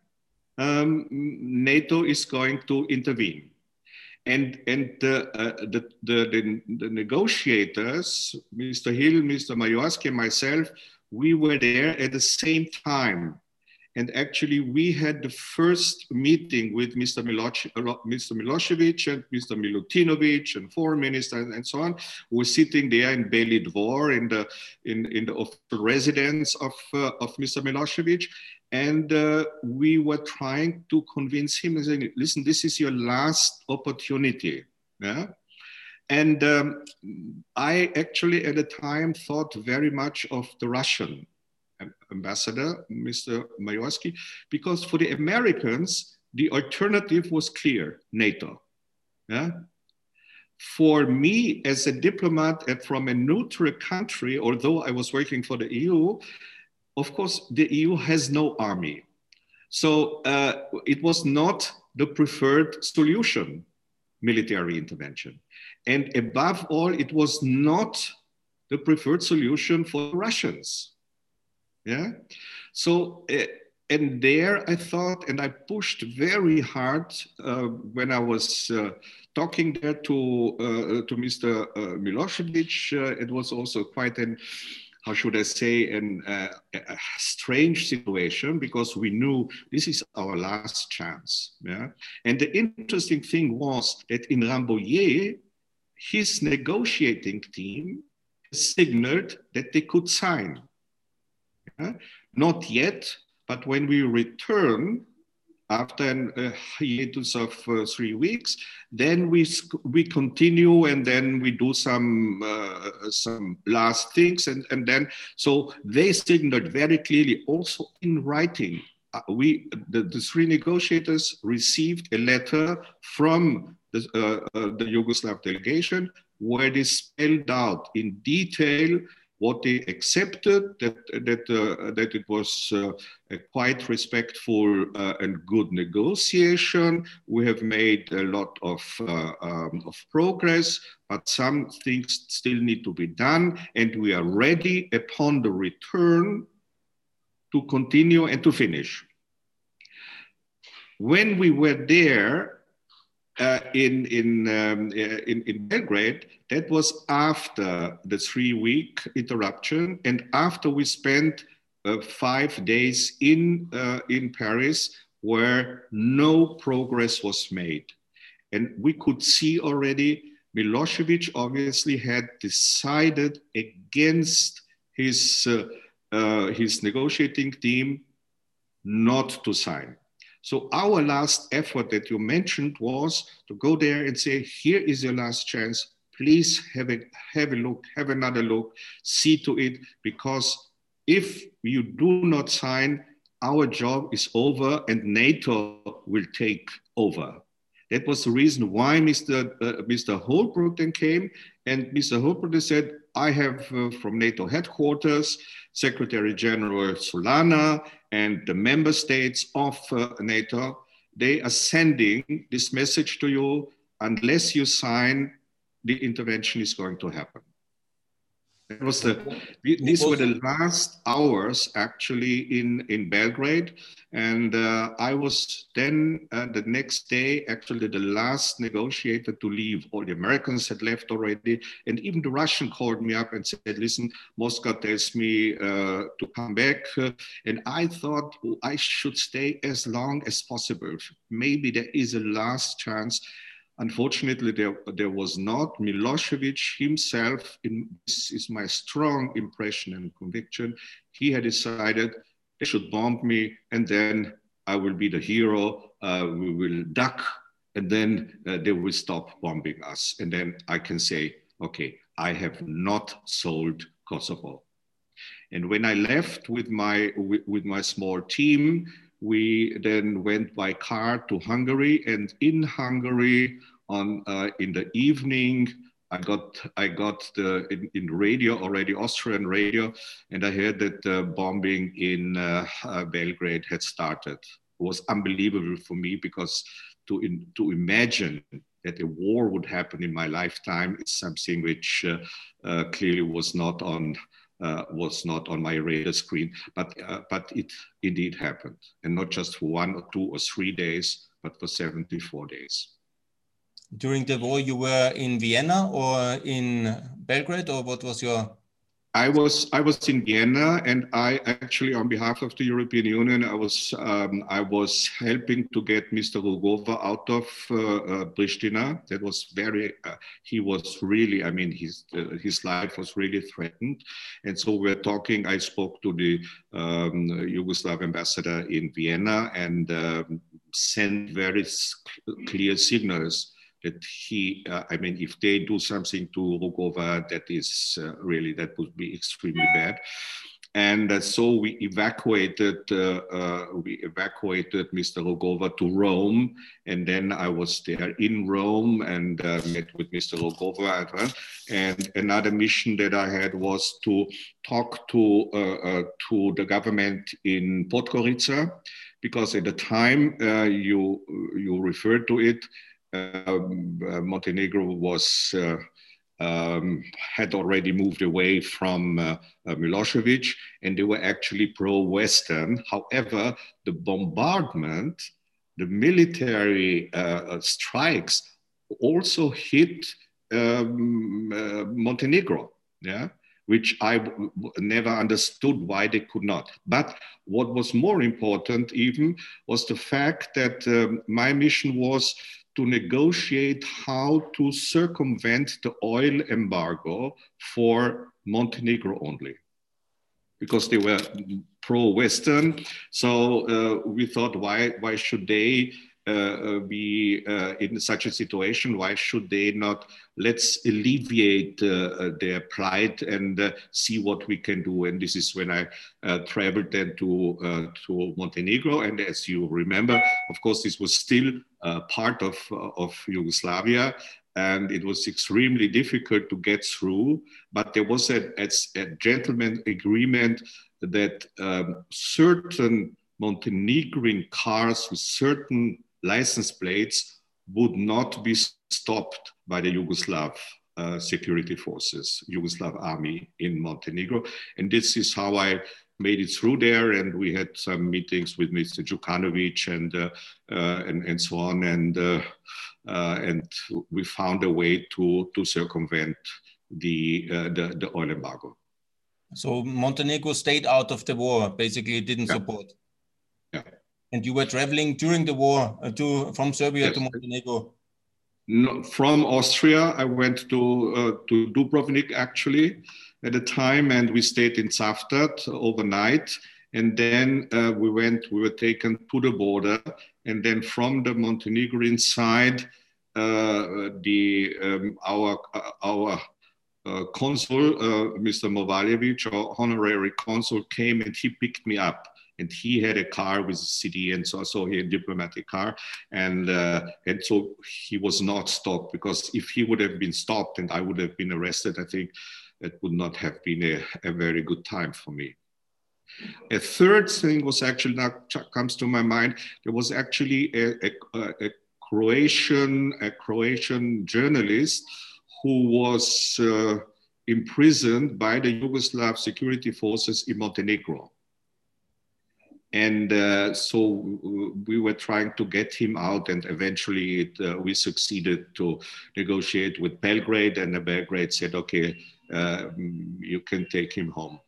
um, NATO is going to intervene. And, and the, uh, the, the, the, negotiators, Mr. Hill, Mr. Mayorsky, and myself, we were there at the same time and actually, we had the first meeting with Mr. Milosevic and Mr. Milutinovic and foreign minister and, so on. We were sitting there in Beli Dvor in the, in, in the official residence of, uh, of Mr. Milosevic. And uh, we were trying to convince him, and saying, listen, this is your last opportunity. Yeah? And um, I actually at the time thought very much of the Russian ambassador, Mr. Mayorsky, because for the Americans, the alternative was clear, NATO. Yeah? For me, as a diplomat from a neutral country, although I was working for the EU, of course, the EU has no army. So uh, it was not the preferred solution, military intervention. And above all, it was not the preferred solution for the Russians. Yeah. So, uh, and there I thought, and I pushed very hard uh, when I was uh, talking there to uh, to Mr. Uh, Milosevic. Uh, it was also quite an how should I say, an, uh, a strange situation because we knew this is our last chance. Yeah? And the interesting thing was that in Rambouillet, his negotiating team signaled that they could sign. Not yet, but when we return after a hiatus of uh, three weeks, then we we continue and then we do some uh, some last things and and then so they signaled very clearly also in writing. Uh, we the, the three negotiators received a letter from the, uh, uh, the Yugoslav delegation where they spelled out in detail what they accepted that that uh, that it was uh, a quite respectful uh, and good negotiation. We have made a lot of um, of progress, but some things still need to be done, and we are ready upon the return to continue and to finish. When we were there, uh, in in, um, uh, in in Belgrade, that was after the three week interruption and after we spent uh, five days in uh, in Paris where no progress was made, and we could see already Milosevic obviously had decided against his uh, his negotiating team not to sign. So our last effort that you mentioned was to go there and say, here is your last chance. Please have a, have a look, have another look, see to it, because if you do not sign, our job is over and NATO will take over. That was the reason why Mr. Uh, Mr. Holbrooke then came, and Mr. Holbrooke said, I have uh, from NATO headquarters, Secretary General Solana and the member states of uh, NATO, they are sending this message to you. Unless you sign, the intervention is going to happen. Was the these were the last hours actually in in Belgrade, and uh, I was then uh, the next day actually the last negotiator to leave. All the Americans had left already, and even the Russian called me up and said, "Listen, Moscow tells me uh, to come back," and I thought well, I should stay as long as possible. Maybe there is a last chance Unfortunately, there, there was not. Milosevic himself, in, this is my strong impression and conviction, he had decided they should bomb me and then I will be the hero, uh, we will duck, and then uh, they will stop bombing us. And then I can say, okay, I have not sold Kosovo. And when I left with my, with, with my small team, we then went by car to Hungary, and in Hungary, on uh, in the evening, I got I got the in, in, radio already Austrian radio, and I heard that the bombing in uh, uh, Belgrade had started. It was unbelievable for me because to in, to imagine that a war would happen in my lifetime is something which uh, clearly was not on uh, was not on my radar screen, but uh, but it indeed happened, and not just for one or two or three days, but for 74 days. During the war, you were in Vienna or in Belgrade, or what was your I was I was in Vienna, and I actually, on behalf of the European Union, I was um, I was helping to get Mr. Rugova out of uh, uh, Pristina. That was very. Uh, he was really. I mean, his uh, his life was really threatened, and so we're talking. I spoke to the um, Yugoslav ambassador in Vienna and um, sent very clear signals that he, uh, I mean, if they do something to Rugova, that is uh, really, that would be extremely bad. And uh, so we evacuated, uh, uh, we evacuated Mr. Rugova to Rome. And then I was there in Rome and uh, met with Mr. Rugova. And another mission that I had was to talk to, to the government in Podgorica, because at the time you, you referred to it, Montenegro was uh, um, had already moved away from uh, uh, Milosevic, and they were actually pro-Western. However, the bombardment, the military uh, strikes, also hit um, Montenegro. Yeah which I never understood why they could not. But what was more important, even, was the fact that um, my mission was to negotiate how to circumvent the oil embargo for Montenegro only, because they were pro-Western. So uh, we thought, why why should they Uh, uh, be uh, in such a situation? Why should they not? Let's alleviate uh, their plight and see what we can do. And this is when I traveled then to to Montenegro. And as you remember, of course, this was still part of of Yugoslavia and it was extremely difficult to get through. But there was a, a, a gentleman agreement that um, certain Montenegrin cars with certain license plates would not be stopped by the Yugoslav uh, security forces, Yugoslav army in Montenegro. And this is how I made it through there. And we had some meetings with Mr. Djukanovic and, uh, uh, and, and so on. And, uh, uh, and we found a way to, to circumvent the, uh, the, the oil embargo. So Montenegro stayed out of the war, basically didn't yeah. support. And you were traveling during the war uh, to from Serbia yes. to Montenegro. No, from Austria, I went to uh, to Dubrovnik actually at the time, and we stayed in Cavtat overnight. And then uh, we went. We were taken to the border, and then from the Montenegrin side, uh, the um, our uh, our uh, consul, uh, Mr. Movaljevic, our honorary consul, came and he picked me up and he had a car with a CD, and so so he had a diplomatic car, and uh, and so he was not stopped because if he would have been stopped and I would have been arrested, I think it would not have been a, a very good time for me. A third thing was actually now comes to my mind. There was actually a, a, a Croatian a Croatian journalist who was uh, imprisoned by the Yugoslav security forces in Montenegro. And uh, so we were trying to get him out, and eventually it, uh, we succeeded to negotiate with Belgrade, and Belgrade said, "Okay, uh, you can take him home."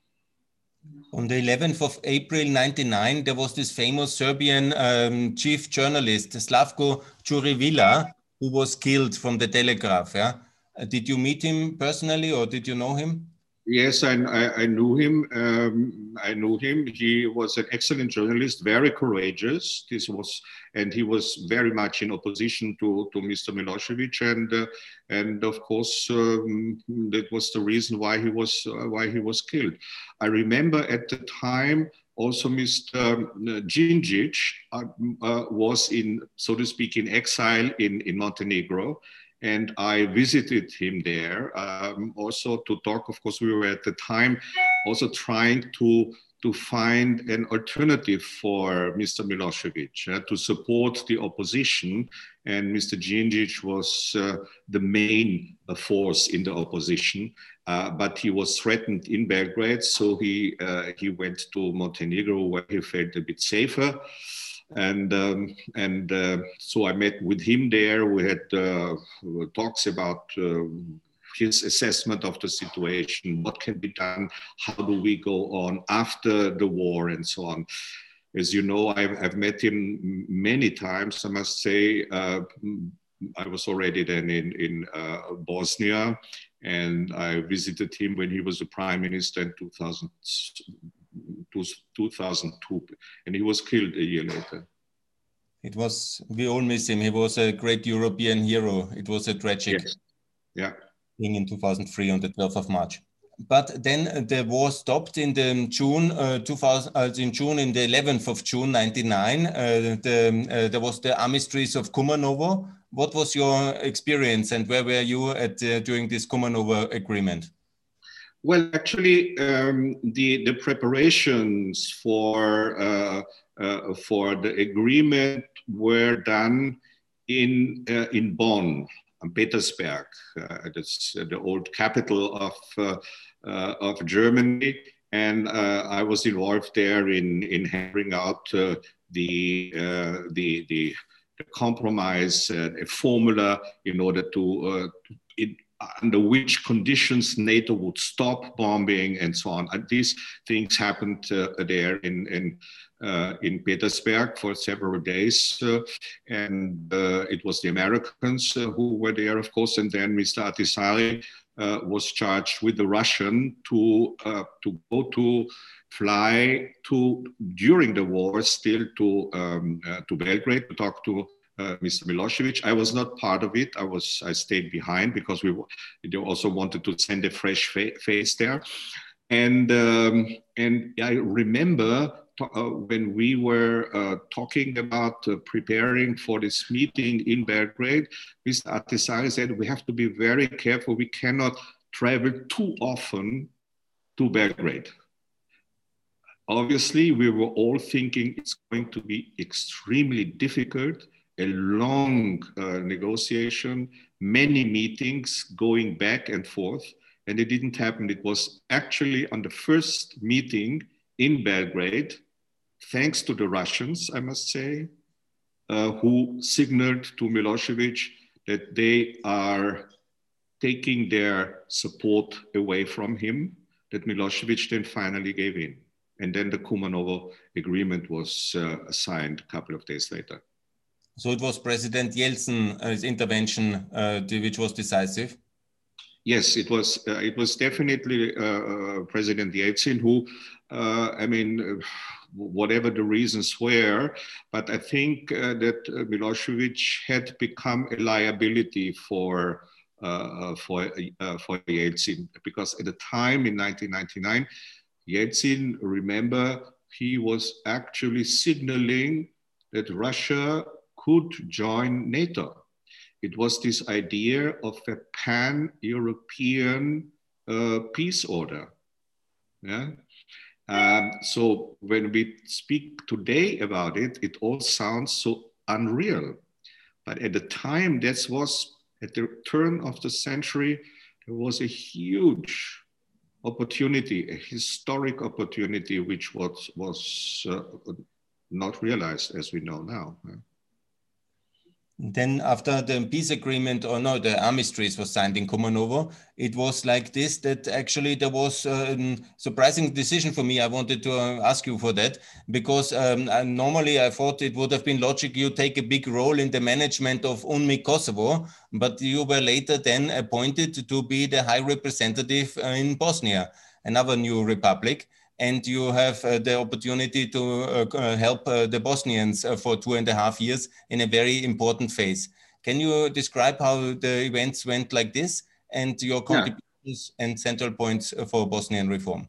On the 11th of April 99, there was this famous Serbian um, chief journalist, Slavko Ćuruvija, who was killed from the Telegraph. Yeah? Uh, did you meet him personally or did you know him? Yes, I, I, knew him. Um, I knew him. He was an excellent journalist, very courageous. This was, and he was very much in opposition to, to Mr. Milosevic, and uh, and of course um, that was the reason why he was uh, why he was killed. I remember at the time also Mr. Djindjic uh, uh, was in, so to speak, in exile in, in Montenegro and I visited him there um, also to talk. Of course, we were at the time also trying to to find an alternative for Mr. Milosevic uh, to support the opposition. And Mr. Djindjic was uh, the main uh, force in the opposition, uh, but he was threatened in Belgrade, so he uh, he went to Montenegro where he felt a bit safer and um, and uh, so I met with him there. We had uh, talks about uh, his assessment of the situation, what can be done, how do we go on after the war, and so on. As you know, I've, I've met him many times. I must say, uh, I was already then in in uh, Bosnia, and I visited him when he was the prime minister in 2000. 2002, and he was killed a year later. It was, we all miss him. He was a great European hero. It was a tragic yes. yeah. thing in 2003 on the 12th of March. But then the war stopped in the June uh, 2000, uh, in June in the 11th of June 99. Uh, the, uh, there was the armistice of Kumanovo. What was your experience and where were you at uh, during this Kumanovo agreement? Well, actually, um, the the preparations for uh, uh, for the agreement were done in uh, in Bonn, Petersberg. Uh, that's the old capital of uh, uh, of Germany, and I was involved there in in handing out the the the the compromise, a formula in order to under which conditions NATO would stop bombing and so on. And these things happened uh, there in, in, uh, in Petersberg for several days. Uh, and uh, it was the Americans uh, who were there, of course. And then Mr. Ahtisaari uh, was charged with the Russian to, to go to fly to during the war still to um, to Belgrade to talk to uh, Mr. Milosevic. I was not part of it. I was I stayed behind because we they also wanted to send a fresh fa face there, and um, and I remember uh, when we were uh, talking about uh, preparing for this meeting in Belgrade, Mr. Ahtisaari said we have to be very careful. We cannot travel too often to Belgrade obviously we were all thinking it's going to be extremely difficult a long uh, negotiation, many meetings going back and forth, and it didn't happen. It was actually on the first meeting in Belgrade, thanks to the Russians, I must say, uh, who signaled to Milosevic that they are taking their support away from him, that Milosevic then finally gave in. And then the Kumanovo agreement was uh, signed a couple of days later. So it was President Yeltsin's intervention uh, which was decisive. Yes, it was. Uh, it was definitely uh, uh President Yeltsin who, uh, I mean, uh, whatever the reasons were, but I think that Milosevic had become a liability for for for Yeltsin because at the time in 1999, Yeltsin, remember, he was actually signaling that Russia could join NATO. It was this idea of a pan European uh, peace order. Yeah? Um, so when we speak today about it, it all sounds so unreal. But at the time, that was at the turn of the century, there was a huge opportunity, a historic opportunity, which was, was uh, not realized as we know now. Then after the peace agreement, or no, the armistice was signed in Kumanovo, it was like this, that actually there was a surprising decision for me. I wanted to uh, ask you for that, because um, I, normally I thought it would have been logical you take a big role in the management of UNMIK Kosovo, but you were later then appointed to be the high representative uh, in Bosnia, another new republic and you have uh, the opportunity to uh, uh help uh, the Bosnians uh, for two and a half years in a very important phase. Can you describe how the events went like this and your contributions yeah. and central points for Bosnian reform?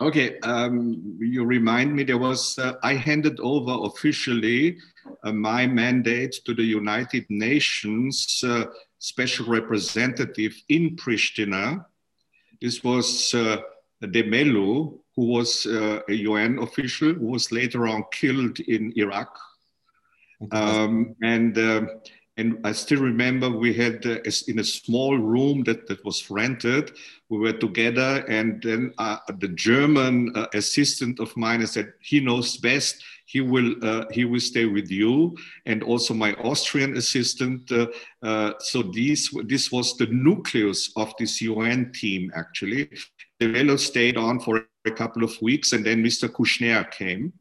Okay, um, you remind me there was, I handed over officially my mandate to the United Nations special representative in Pristina. This was De Mello, who was uh, a UN official who was later on killed in Iraq. Um, and uh, and I still remember we had uh, in a small room that, that was rented, we were together, and then uh, the German uh, assistant of mine said he knows best. He will uh, he will stay with you, and also my Austrian assistant. Uh, uh, so this this was the nucleus of this UN team actually. The fellow stayed on for a couple of weeks, and then Mr. Kouchner came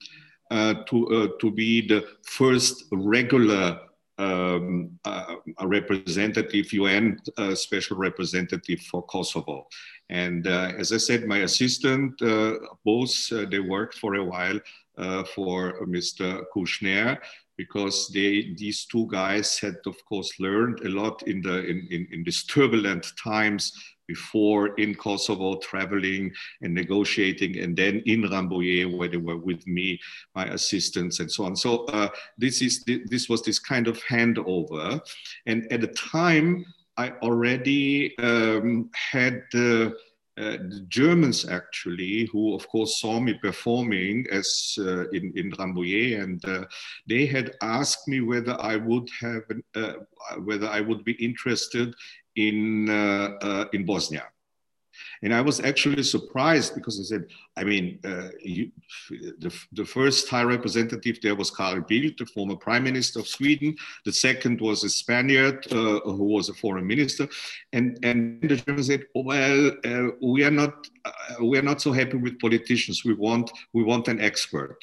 to to be the first regular um, uh, representative, UN uh, special representative for Kosovo. And uh, as I said, my assistant, uh, both uh, they worked for a while uh, for Mr. Kouchner because they these two guys had of course learned a lot in the in, in, in these turbulent times before in Kosovo, traveling and negotiating, and then in Rambouillet, where they were with me, my assistants, and so on. So uh, this is this was this kind of handover, and at the time I already um, had. Uh, uh, the Germans actually, who of course saw me performing as uh, in in Rambouillet, and uh, they had asked me whether I would have uh, whether I would be interested in, uh, uh, in Bosnia. And I was actually surprised because I said, I mean, uh, you, the, the first high representative there was Carl Bildt, the former prime minister of Sweden. The second was a Spaniard uh, who was a foreign minister. And, and the Germans said, oh, well, uh, we, are not, uh, we are not so happy with politicians. We want, we want an expert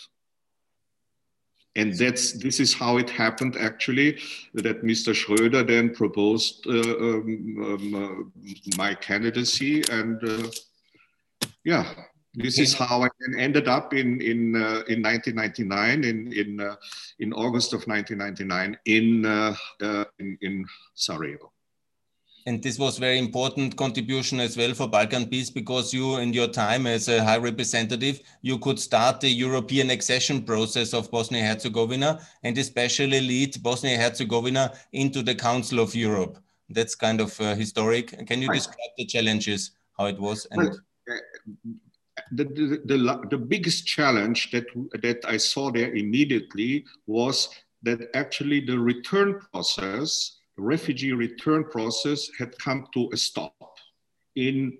and that's this is how it happened actually that Mr. Schröder then proposed uh, um, um, uh, my candidacy and uh, yeah this is how I ended up in in uh, in 1999 in in uh, in August of 1999 in uh, in, in Sarajevo and this was very important contribution as well for Balkan peace because you, in your time as a high representative, you could start the European accession process of Bosnia Herzegovina and especially lead Bosnia Herzegovina into the Council of Europe. That's kind of uh, historic. Can you right. describe the challenges, how it was? And well, uh, the, the, the, the biggest challenge that, that I saw there immediately was that actually the return process refugee return process had come to a stop in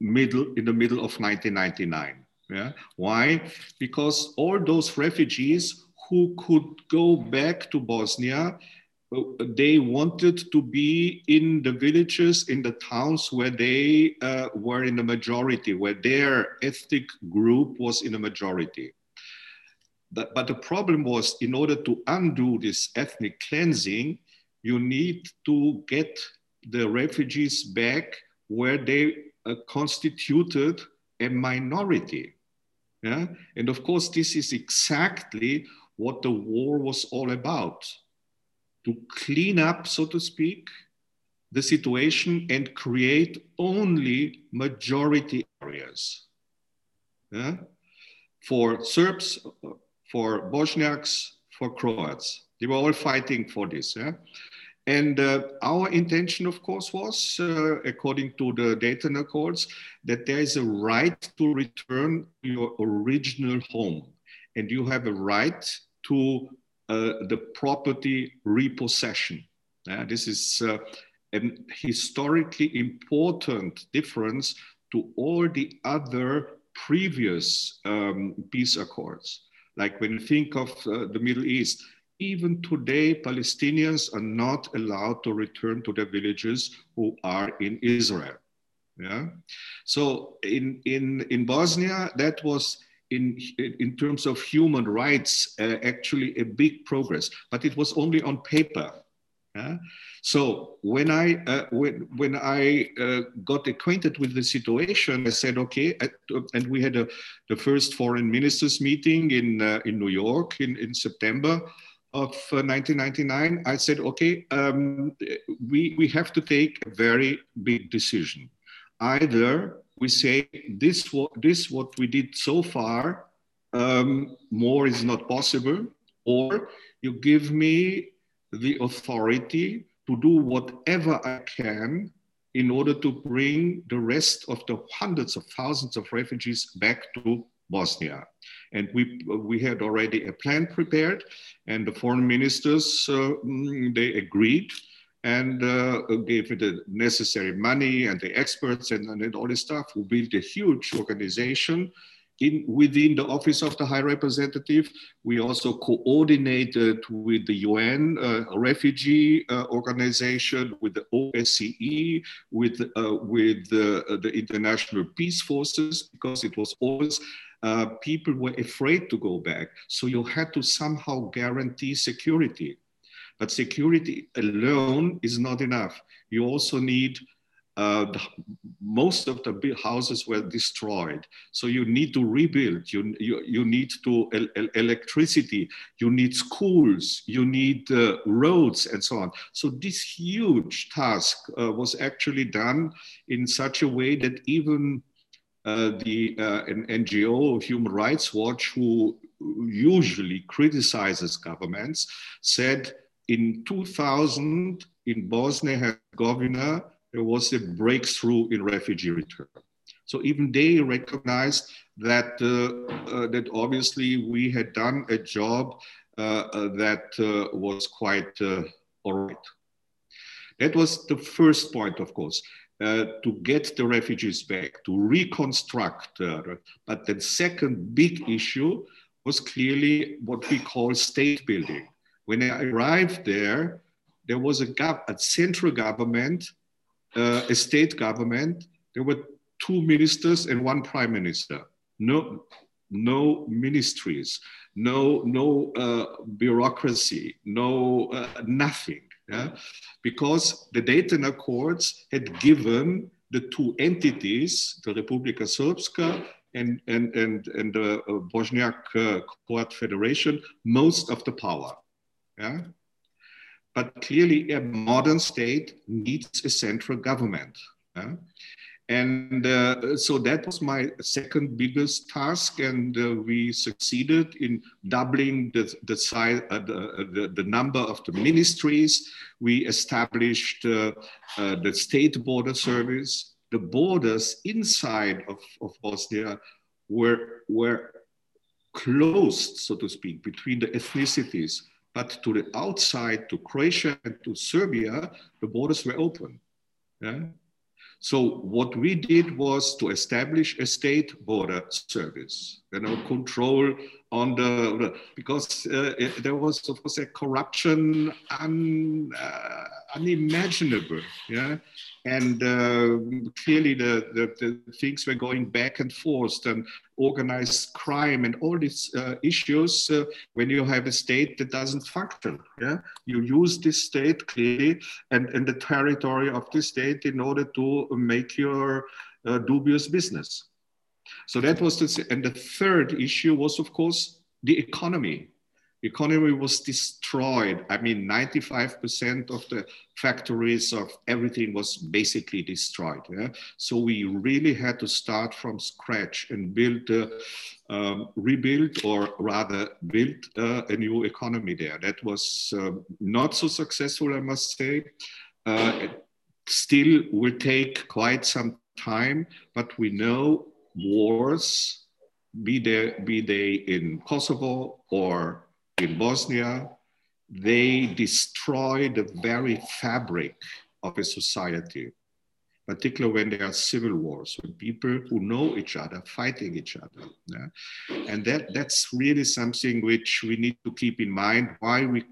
middle in the middle of 1999 yeah? Why? Because all those refugees who could go back to bosnia uh, they wanted to be in the villages in the towns where they uh, were in the majority where their ethnic group was in a majority. But, but the problem was in order to undo this ethnic cleansing you need to get the refugees back where they uh, constituted a minority. Yeah? And of course, this is exactly what the war was all about to clean up, so to speak, the situation and create only majority areas. Yeah? for Serbs, for Bosniaks, for Croats. They were all fighting for this. Yeah? And uh, our intention, of course, was, uh, according to the Dayton Accords, that there is a right to return to your original home. And you have a right to uh, the property repossession. this is uh, an historically important difference to all the other previous um, peace accords. Like when you think of uh, the Middle East, even today, Palestinians are not allowed to return to their villages who are in Israel. Yeah. So in, in, in Bosnia, that was in, in terms of human rights, uh, actually a big progress, but it was only on paper. Yeah? So when I uh, when when I uh, got acquainted with the situation, I said, okay, and we had a, the first foreign ministers meeting in uh, in New York in, in September of 1999. Uh, I said, okay, um, we we have to take a very big decision. Either we say this this what we did so far, um, more is not possible, or you give me the authority to do whatever I can in order to bring the rest of the hundreds of thousands of refugees back to Bosnia. And we, we had already a plan prepared, and the foreign ministers, uh, mm, they agreed and uh, gave it the necessary money and the experts and, and all this stuff. We built a huge organization in, within the Office of the High Representative, we also coordinated with the UN uh, Refugee uh, Organization, with the OSCE, with, uh, with the, the International Peace Forces, because it was always uh, people were afraid to go back. So you had to somehow guarantee security. But security alone is not enough. You also need uh, the, most of the houses were destroyed. So you need to rebuild, you, you, you need to el electricity, you need schools, you need uh, roads and so on. So this huge task uh, was actually done in such a way that even the uh, an NGO, Human Rights Watch, who usually criticizes governments, said in 2000 in Bosnia and Herzegovina, there was a breakthrough in refugee return. So even they recognized that, uh, uh, that obviously we had done a job uh, uh that uh, was quite uh, all right. That was the first point, of course. To get the refugees back, to reconstruct. but the second big issue was clearly what we call state building. When I arrived there, there was a, gov- a central government uh, a state government, there were two ministers and one prime minister. No, no ministries, no, no uh, bureaucracy, no uh, nothing. Yeah? Because the Dayton Accords had given the two entities, the Republika Srpska and, and, and, and the uh, Bosniak uh, Croat Federation, most of the power. Yeah? But clearly, a modern state needs a central government. Yeah? And uh, so that was my second biggest task, and uh, we succeeded in doubling the, the size, uh, the, uh, the, the, number of the ministries. We established uh, uh, the state border service. The borders inside of, of Bosnia were, were closed, so to speak, between the ethnicities. But to the outside, to Croatia and to Serbia, the borders were open. Yeah? So what we did was to establish a state border service, you know, control on the, because uh, it, there was of course a corruption un, uh, unimaginable, yeah, and uh, clearly the, the, the, things were going back and forth and organized crime and all these uh, issues uh, when you have a state that doesn't function yeah? You use this state clearly and, and the territory of the state in order to make your uh, dubious business. So that was the and the third issue was of course the economy economy was destroyed. I mean, 95% of the factories of everything was basically destroyed. Yeah? So we really had to start from scratch and build, uh, um, rebuild, or rather build uh, a new economy there. That was uh, not so successful, I must say. Uh, still will take quite some time, but we know wars, be they, be they in Kosovo or in Bosnia, they destroy the very fabric of a society, particularly when there are civil wars, when people who know each other fighting each other. Yeah? And that, that's really something which we need to keep in mind why we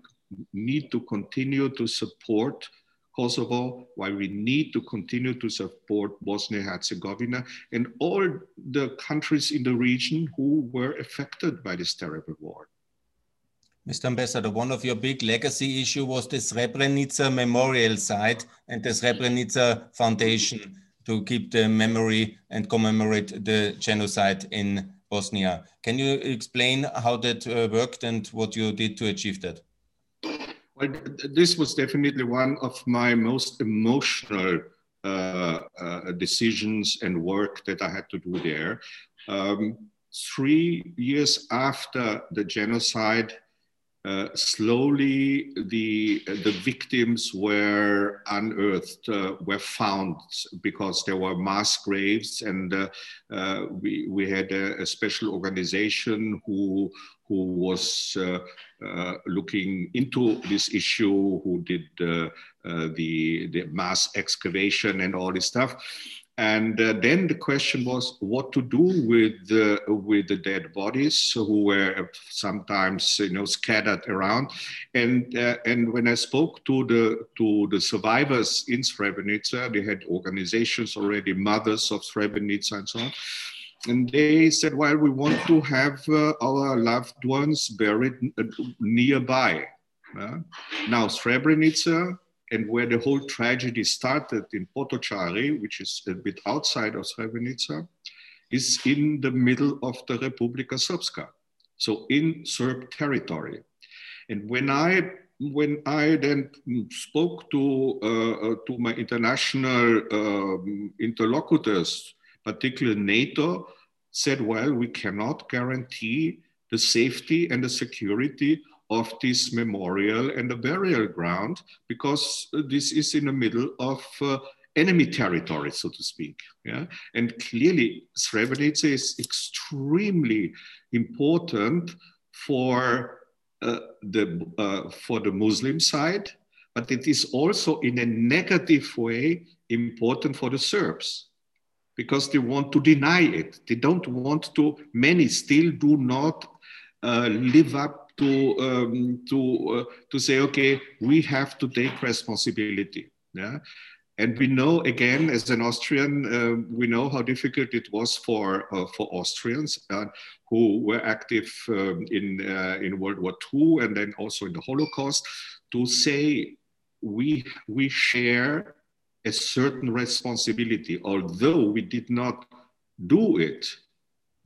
need to continue to support Kosovo, why we need to continue to support Bosnia Herzegovina and all the countries in the region who were affected by this terrible war. Mr. Ambassador, one of your big legacy issue was the Srebrenica Memorial Site and the Srebrenica Foundation to keep the memory and commemorate the genocide in Bosnia. Can you explain how that uh, worked and what you did to achieve that? Well, this was definitely one of my most emotional uh, uh, decisions and work that I had to do there. Um, three years after the genocide, uh, slowly the the victims were unearthed, uh, were found because there were mass graves, and uh, uh we we had a, a, special organization who who was uh, looking into this issue, who did the the mass excavation and all this stuff. And uh, then the question was what to do with the, with the dead bodies who were sometimes you know scattered around. And uh, and when I spoke to the to the survivors in Srebrenica, they had organizations already, mothers of Srebrenica and so on. And they said, well, we want to have uh, our loved ones buried uh, nearby. now, Srebrenica and where the whole tragedy started in Potocari, which is a bit outside of Srebrenica, is in the middle of the Republika Srpska, so in Serb territory. And when I when I then spoke to uh, uh to my international um, interlocutors, particularly NATO, said, well, we cannot guarantee the safety and the security of this memorial and the burial ground because this is in the middle of uh, enemy territory, so to speak. Yeah? And clearly, Srebrenica is extremely important for uh, the uh, for the Muslim side, but it is also in a negative way important for the Serbs because they want to deny it. They don't want to. Many still do not uh, live up to um, to uh, to say, okay, we have to take responsibility. Yeah. And we know again, as an Austrian, uh, we know how difficult it was for uh, for Austrians uh, who were active um, in uh, in World War II and then also in the Holocaust to say we we share a certain responsibility, although we did not do it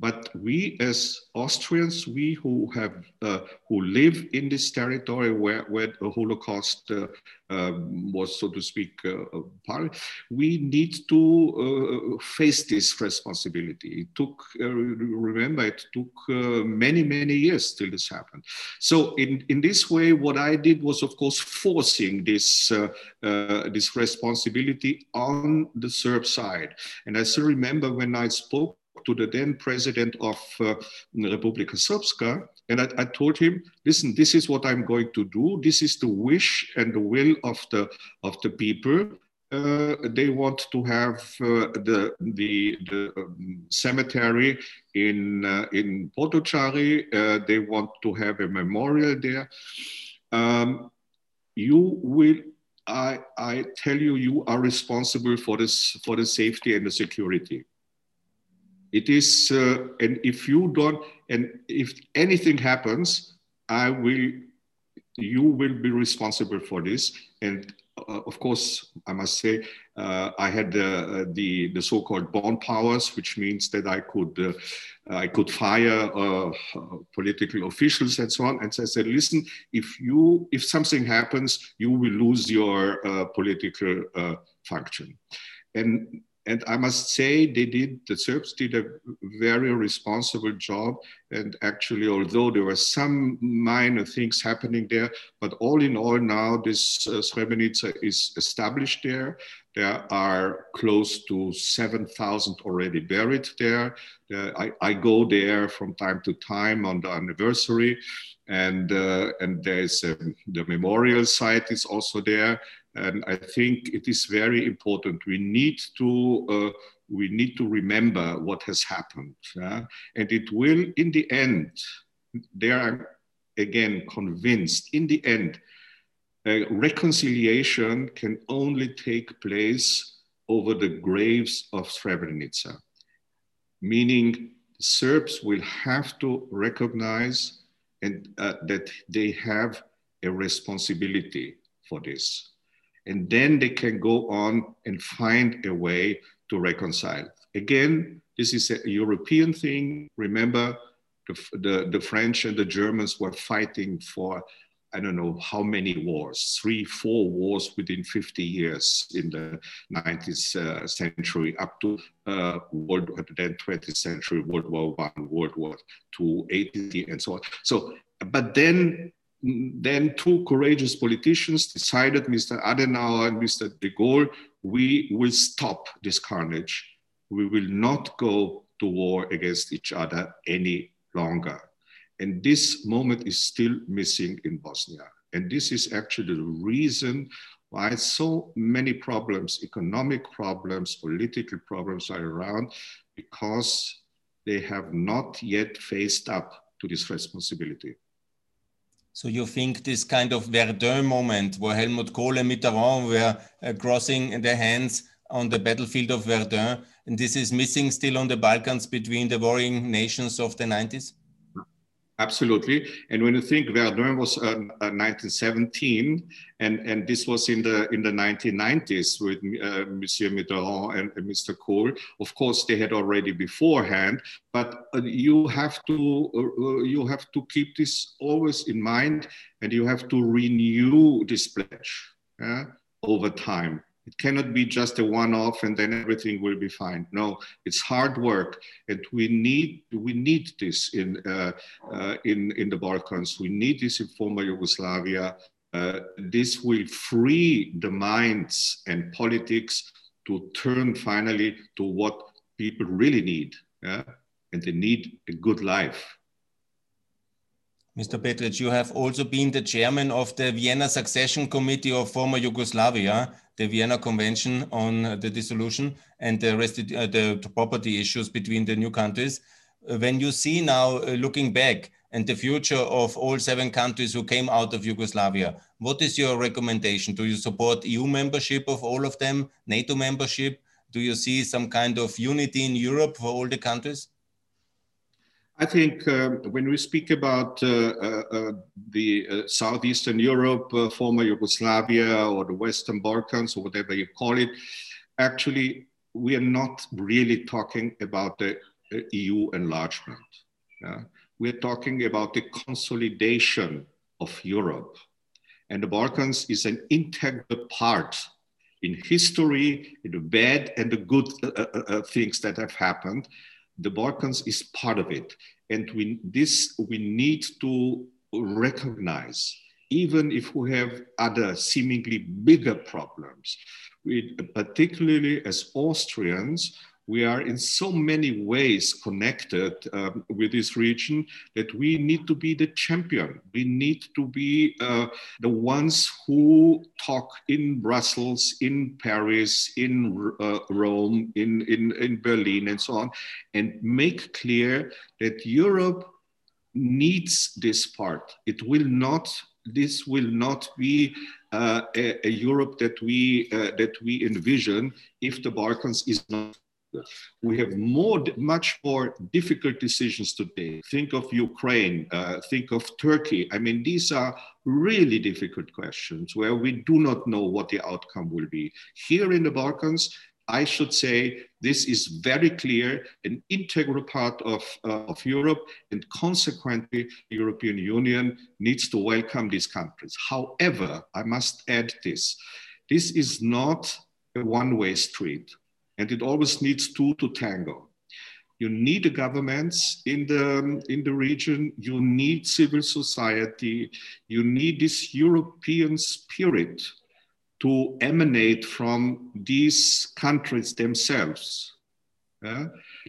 but we as Austrians, we who have uh, who live in this territory where, where the Holocaust uh, um, was, so to speak, uh, part, we need to uh, face this responsibility. It took, uh, remember, it took uh, many, many years till this happened. So in, in this way, what I did was, of course, forcing this, this responsibility on the Serb side. And I still remember when I spoke to the then president of uh, Republika Srpska. And I, I, told him, listen, this is what I'm going to do. This is the wish and the will of the, of the people. Uh, they want to have uh, the, the, the um, cemetery in, uh, in Potocari. Uh, they want to have a memorial there. Um, you will I, I, tell you, you are responsible for this for the safety and the security. It is, uh, and if you don't, and if anything happens, I will, you will be responsible for this. And uh, of course, I must say, uh, I had uh, the the so-called Bonn powers, which means that I could uh, I could fire uh, political officials and so on. And so I said, listen, if you if something happens, you will lose your political function. And and I must say, they did, the Serbs did a very responsible job. And actually, although there were some minor things happening there, but all in all, now this uh, Srebrenica is established there. There are close to 7,000 already buried there. Uh, I, I, go there from time to time on the anniversary. And, uh, and there's um, the memorial site is also there and I think it is very important. We need to uh, we need to remember what has happened, uh, and it will, in the end, they are again convinced. In the end, reconciliation can only take place over the graves of Srebrenica, meaning Serbs will have to recognize and uh, that they have a responsibility for this and then they can go on and find a way to reconcile. Again, this is a European thing. Remember, the, the, the, French and the Germans were fighting for, I don't know how many wars, three, four wars within 50 years in the 19th uh, century, up to uh, World, then 20th century, World War One, World War Two, 80, and so on. So, but then then two courageous politicians decided, Mr. Adenauer and Mr. de Gaulle, we will stop this carnage. We will not go to war against each other any longer. And this moment is still missing in Bosnia. And this is actually the reason why so many problems, economic problems, political problems are around, because they have not yet faced up to this responsibility. So you think this kind of Verdun moment where Helmut Kohl and Mitterrand were uh, crossing their hands on the battlefield of Verdun, and this is missing still on the Balkans between the warring nations of the 90s? Absolutely. And when you think Verdun was uh, uh, 1917, and, and this was in the in the 1990s with uh, Monsieur Mitterrand and, and, Mr. Kohl, of course they had already beforehand. But uh, you have to uh, uh, you have to keep this always in mind, and you have to renew this pledge over time. It cannot be just a one-off and then everything will be fine. No, it's hard work, and we need we need this in uh, uh, in in the Balkans. We need this in former Yugoslavia. Uh, this will free the minds and politics to turn finally to what people really need, yeah? and they need a good life. Mr. Petritsch, you have also been the chairman of the Vienna Succession Committee of former Yugoslavia the Vienna Convention on the dissolution and the, uh, the property issues between the new countries. When you see now, uh, looking back, and the future of all seven countries who came out of Yugoslavia, what is your recommendation? Do you support EU membership of all of them, NATO membership? Do you see some kind of unity in Europe for all the countries? I think uh, when we speak about uh, uh, uh the uh, Southeastern Europe, uh, former Yugoslavia, or the Western Balkans, or whatever you call it, actually, we are not really talking about the EU enlargement. we're talking about the consolidation of Europe. And the Balkans is an integral part in history, in the bad and the good things that have happened the Balkans is part of it. And we, this we need to recognize, even if we have other seemingly bigger problems. We, particularly as Austrians, we are in so many ways connected um, with this region that we need to be the champion. We need to be uh, the ones who talk in Brussels, in Paris, in uh, Rome, in, in, in Berlin, and so on, and make clear that Europe needs this part. It will not this will not be uh, a, a, Europe that we uh, that we envision if the Balkans is not We have more, much more difficult decisions today. Think of Ukraine, uh, think of Turkey. I mean, these are really difficult questions where we do not know what the outcome will be. Here in the Balkans, I should say this is very clear, an integral part of, uh, of Europe, and consequently, the European Union needs to welcome these countries. However, I must add this this is not a one way street and it always needs two to tango. You need the governments in the, in the region, you need civil society, you need this European spirit to emanate from these countries themselves.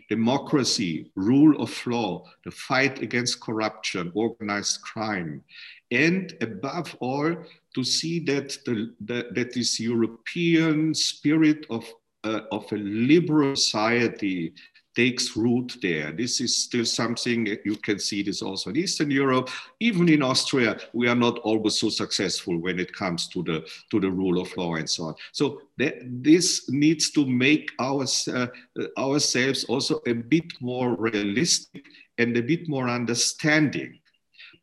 Democracy, rule of law, the fight against corruption, organized crime, and above all, to see that, the, the, that this European spirit of uh, of a liberal society takes root there. This is still something you can see this also in Eastern Europe. Even in Austria, we are not always so successful when it comes to the to the rule of law and so on. So that, this needs to make our, uh, ourselves also a bit more realistic and a bit more understanding.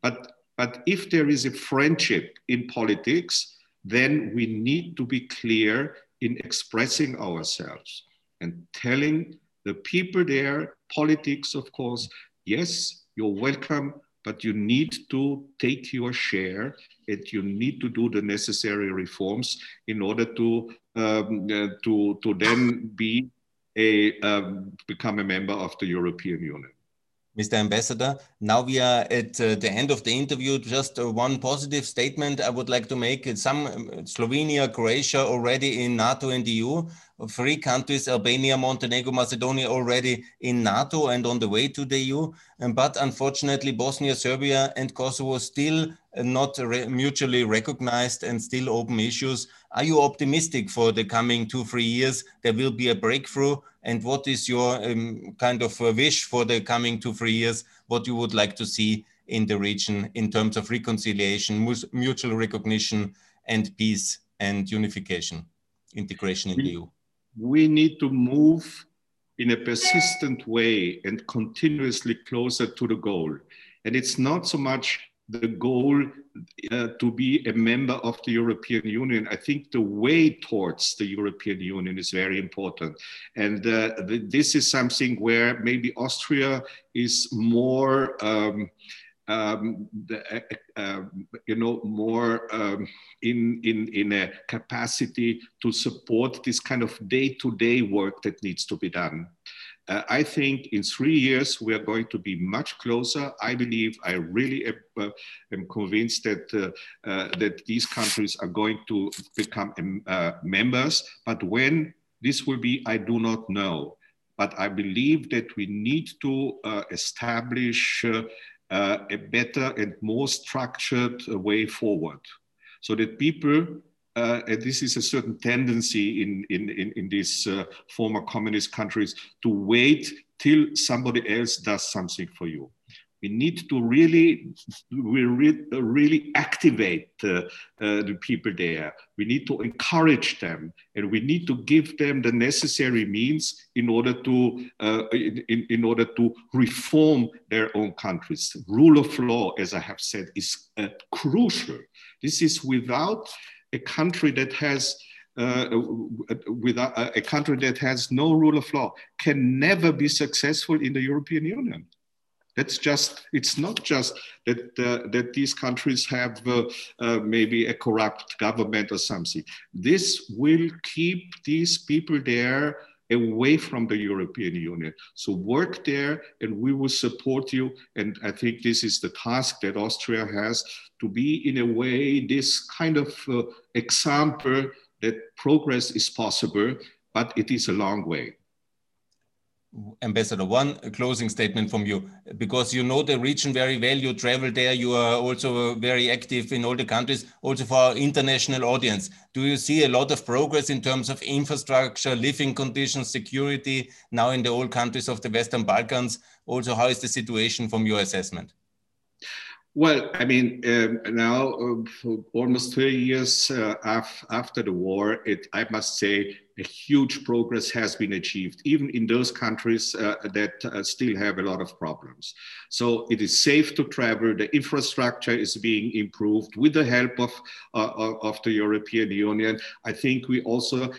But but if there is a friendship in politics, then we need to be clear in expressing ourselves and telling the people there, politics, of course, yes, you're welcome, but you need to take your share and you need to do the necessary reforms in order to, um, uh, to, to then be a, um, become a member of the European Union. Mr. Ambassador. Now we are at uh, the end of the interview. Just uh, one positive statement I would like to make. Some um, Slovenia, Croatia already in NATO and EU. Three countries, Albania, Montenegro, Macedonia already in NATO and on the way to the EU. But unfortunately, Bosnia, Serbia and Kosovo still uh, not re mutually recognized and still open issues. Are you optimistic for the coming two, three years? There will be a breakthrough and what is your um, kind of wish for the coming two, three years, what you would like to see in the region in terms of reconciliation, mutual recognition, and peace and unification, integration in we, the EU? We need to move in a persistent way and continuously closer to the goal. And it's not so much the goal uh, to be a member of the European Union. I think the way towards the European Union is very important. And uh, this is something where maybe Austria is more. Um, um, the, uh, uh, you know, more um, in, in, in a capacity to support this kind of day-to-day -day work that needs to be done. Uh, I think in three years we are going to be much closer. I believe, I really am, uh, am convinced that uh, uh that these countries are going to become um, uh, members. But when this will be, I do not know. But I believe that we need to uh, establish a better and more structured way forward, so that people uh, and this is a certain tendency in, in, in, in these uh, former communist countries to wait till somebody else does something for you. We need to really, we re really activate uh, uh, the people there. We need to encourage them, and we need to give them the necessary means in order to, uh, in, in, order to reform their own countries. Rule of law, as I have said, is uh, crucial. This is without a country that has uh, with a, a, country that has no rule of law can never be successful in the European Union. That's just, it's not just that, uh, that these countries have uh, uh maybe a corrupt government or something. This will keep these people there away from the European Union. So work there and we will support you. And I think this is the task that Austria has to be in a way this kind of uh, example that progress is possible, but it is a long way. Ambassador, one closing statement from you, because you know the region very well. You travel there. You are also very active in all the countries, also for our international audience. Do you see a lot of progress in terms of infrastructure, living conditions, security now in the old countries of the Western Balkans? Also, how is the situation from your assessment? Well, I mean, um, now uh, almost 30 years uh, af- after the war, it, I must say, a huge progress has been achieved, even in those countries uh, that uh, still have a lot of problems. So it is safe to travel. The infrastructure is being improved with the help of, uh, of the European Union. I think we also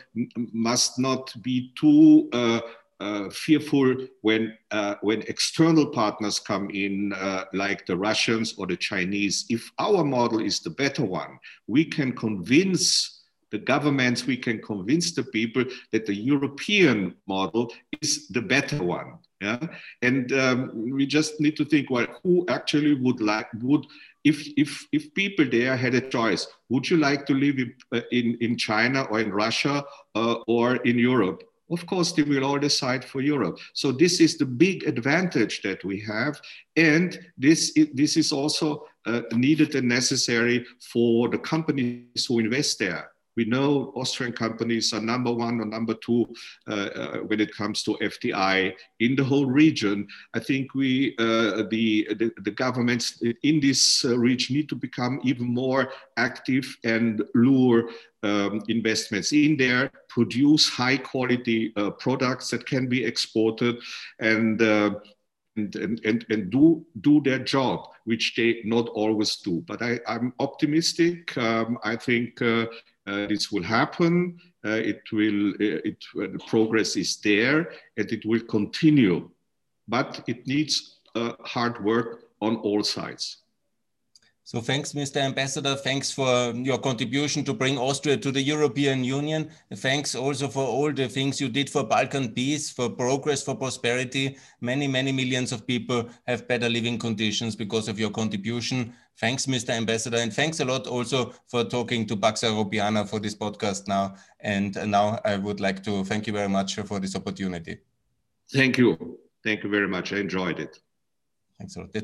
must not be too uh, uh, fearful when uh, when external partners come in, uh, like the Russians or the Chinese. If our model is the better one, we can convince the governments, we can convince the people that the European model is the better one. Yeah, and um, we just need to think, well, who actually would like would if if if people there had a choice, would you like to live in uh, in, in China or in Russia uh, or in Europe? of course they will all decide for Europe. So this is the big advantage that we have. And this, this is also uh, needed and necessary for the companies who invest there. We know Austrian companies are number one or number two uh, uh, when it comes to FDI in the whole region. I think we, uh, the, the, the, governments in this uh, region need to become even more active and lure um, investments in there, produce high quality uh, products that can be exported and uh, and, and, and do, do their job, which they not always do. But I, I'm optimistic. Um, I think uh, this will happen. Uh, it will, uh, it, the progress is there and it will continue. But it needs hard work on all sides. So thanks, Mr. Ambassador. Thanks for your contribution to bring Austria to the European Union. Thanks also for all the things you did for Balkan peace, for progress, for prosperity. Many, many millions of people have better living conditions because of your contribution. Thanks, Mr. Ambassador. And thanks a lot also for talking to Pax Europiana for this podcast now. And now I would like to thank you very much for this opportunity. Thank you. Thank you very much. I enjoyed it. Thanks a lot.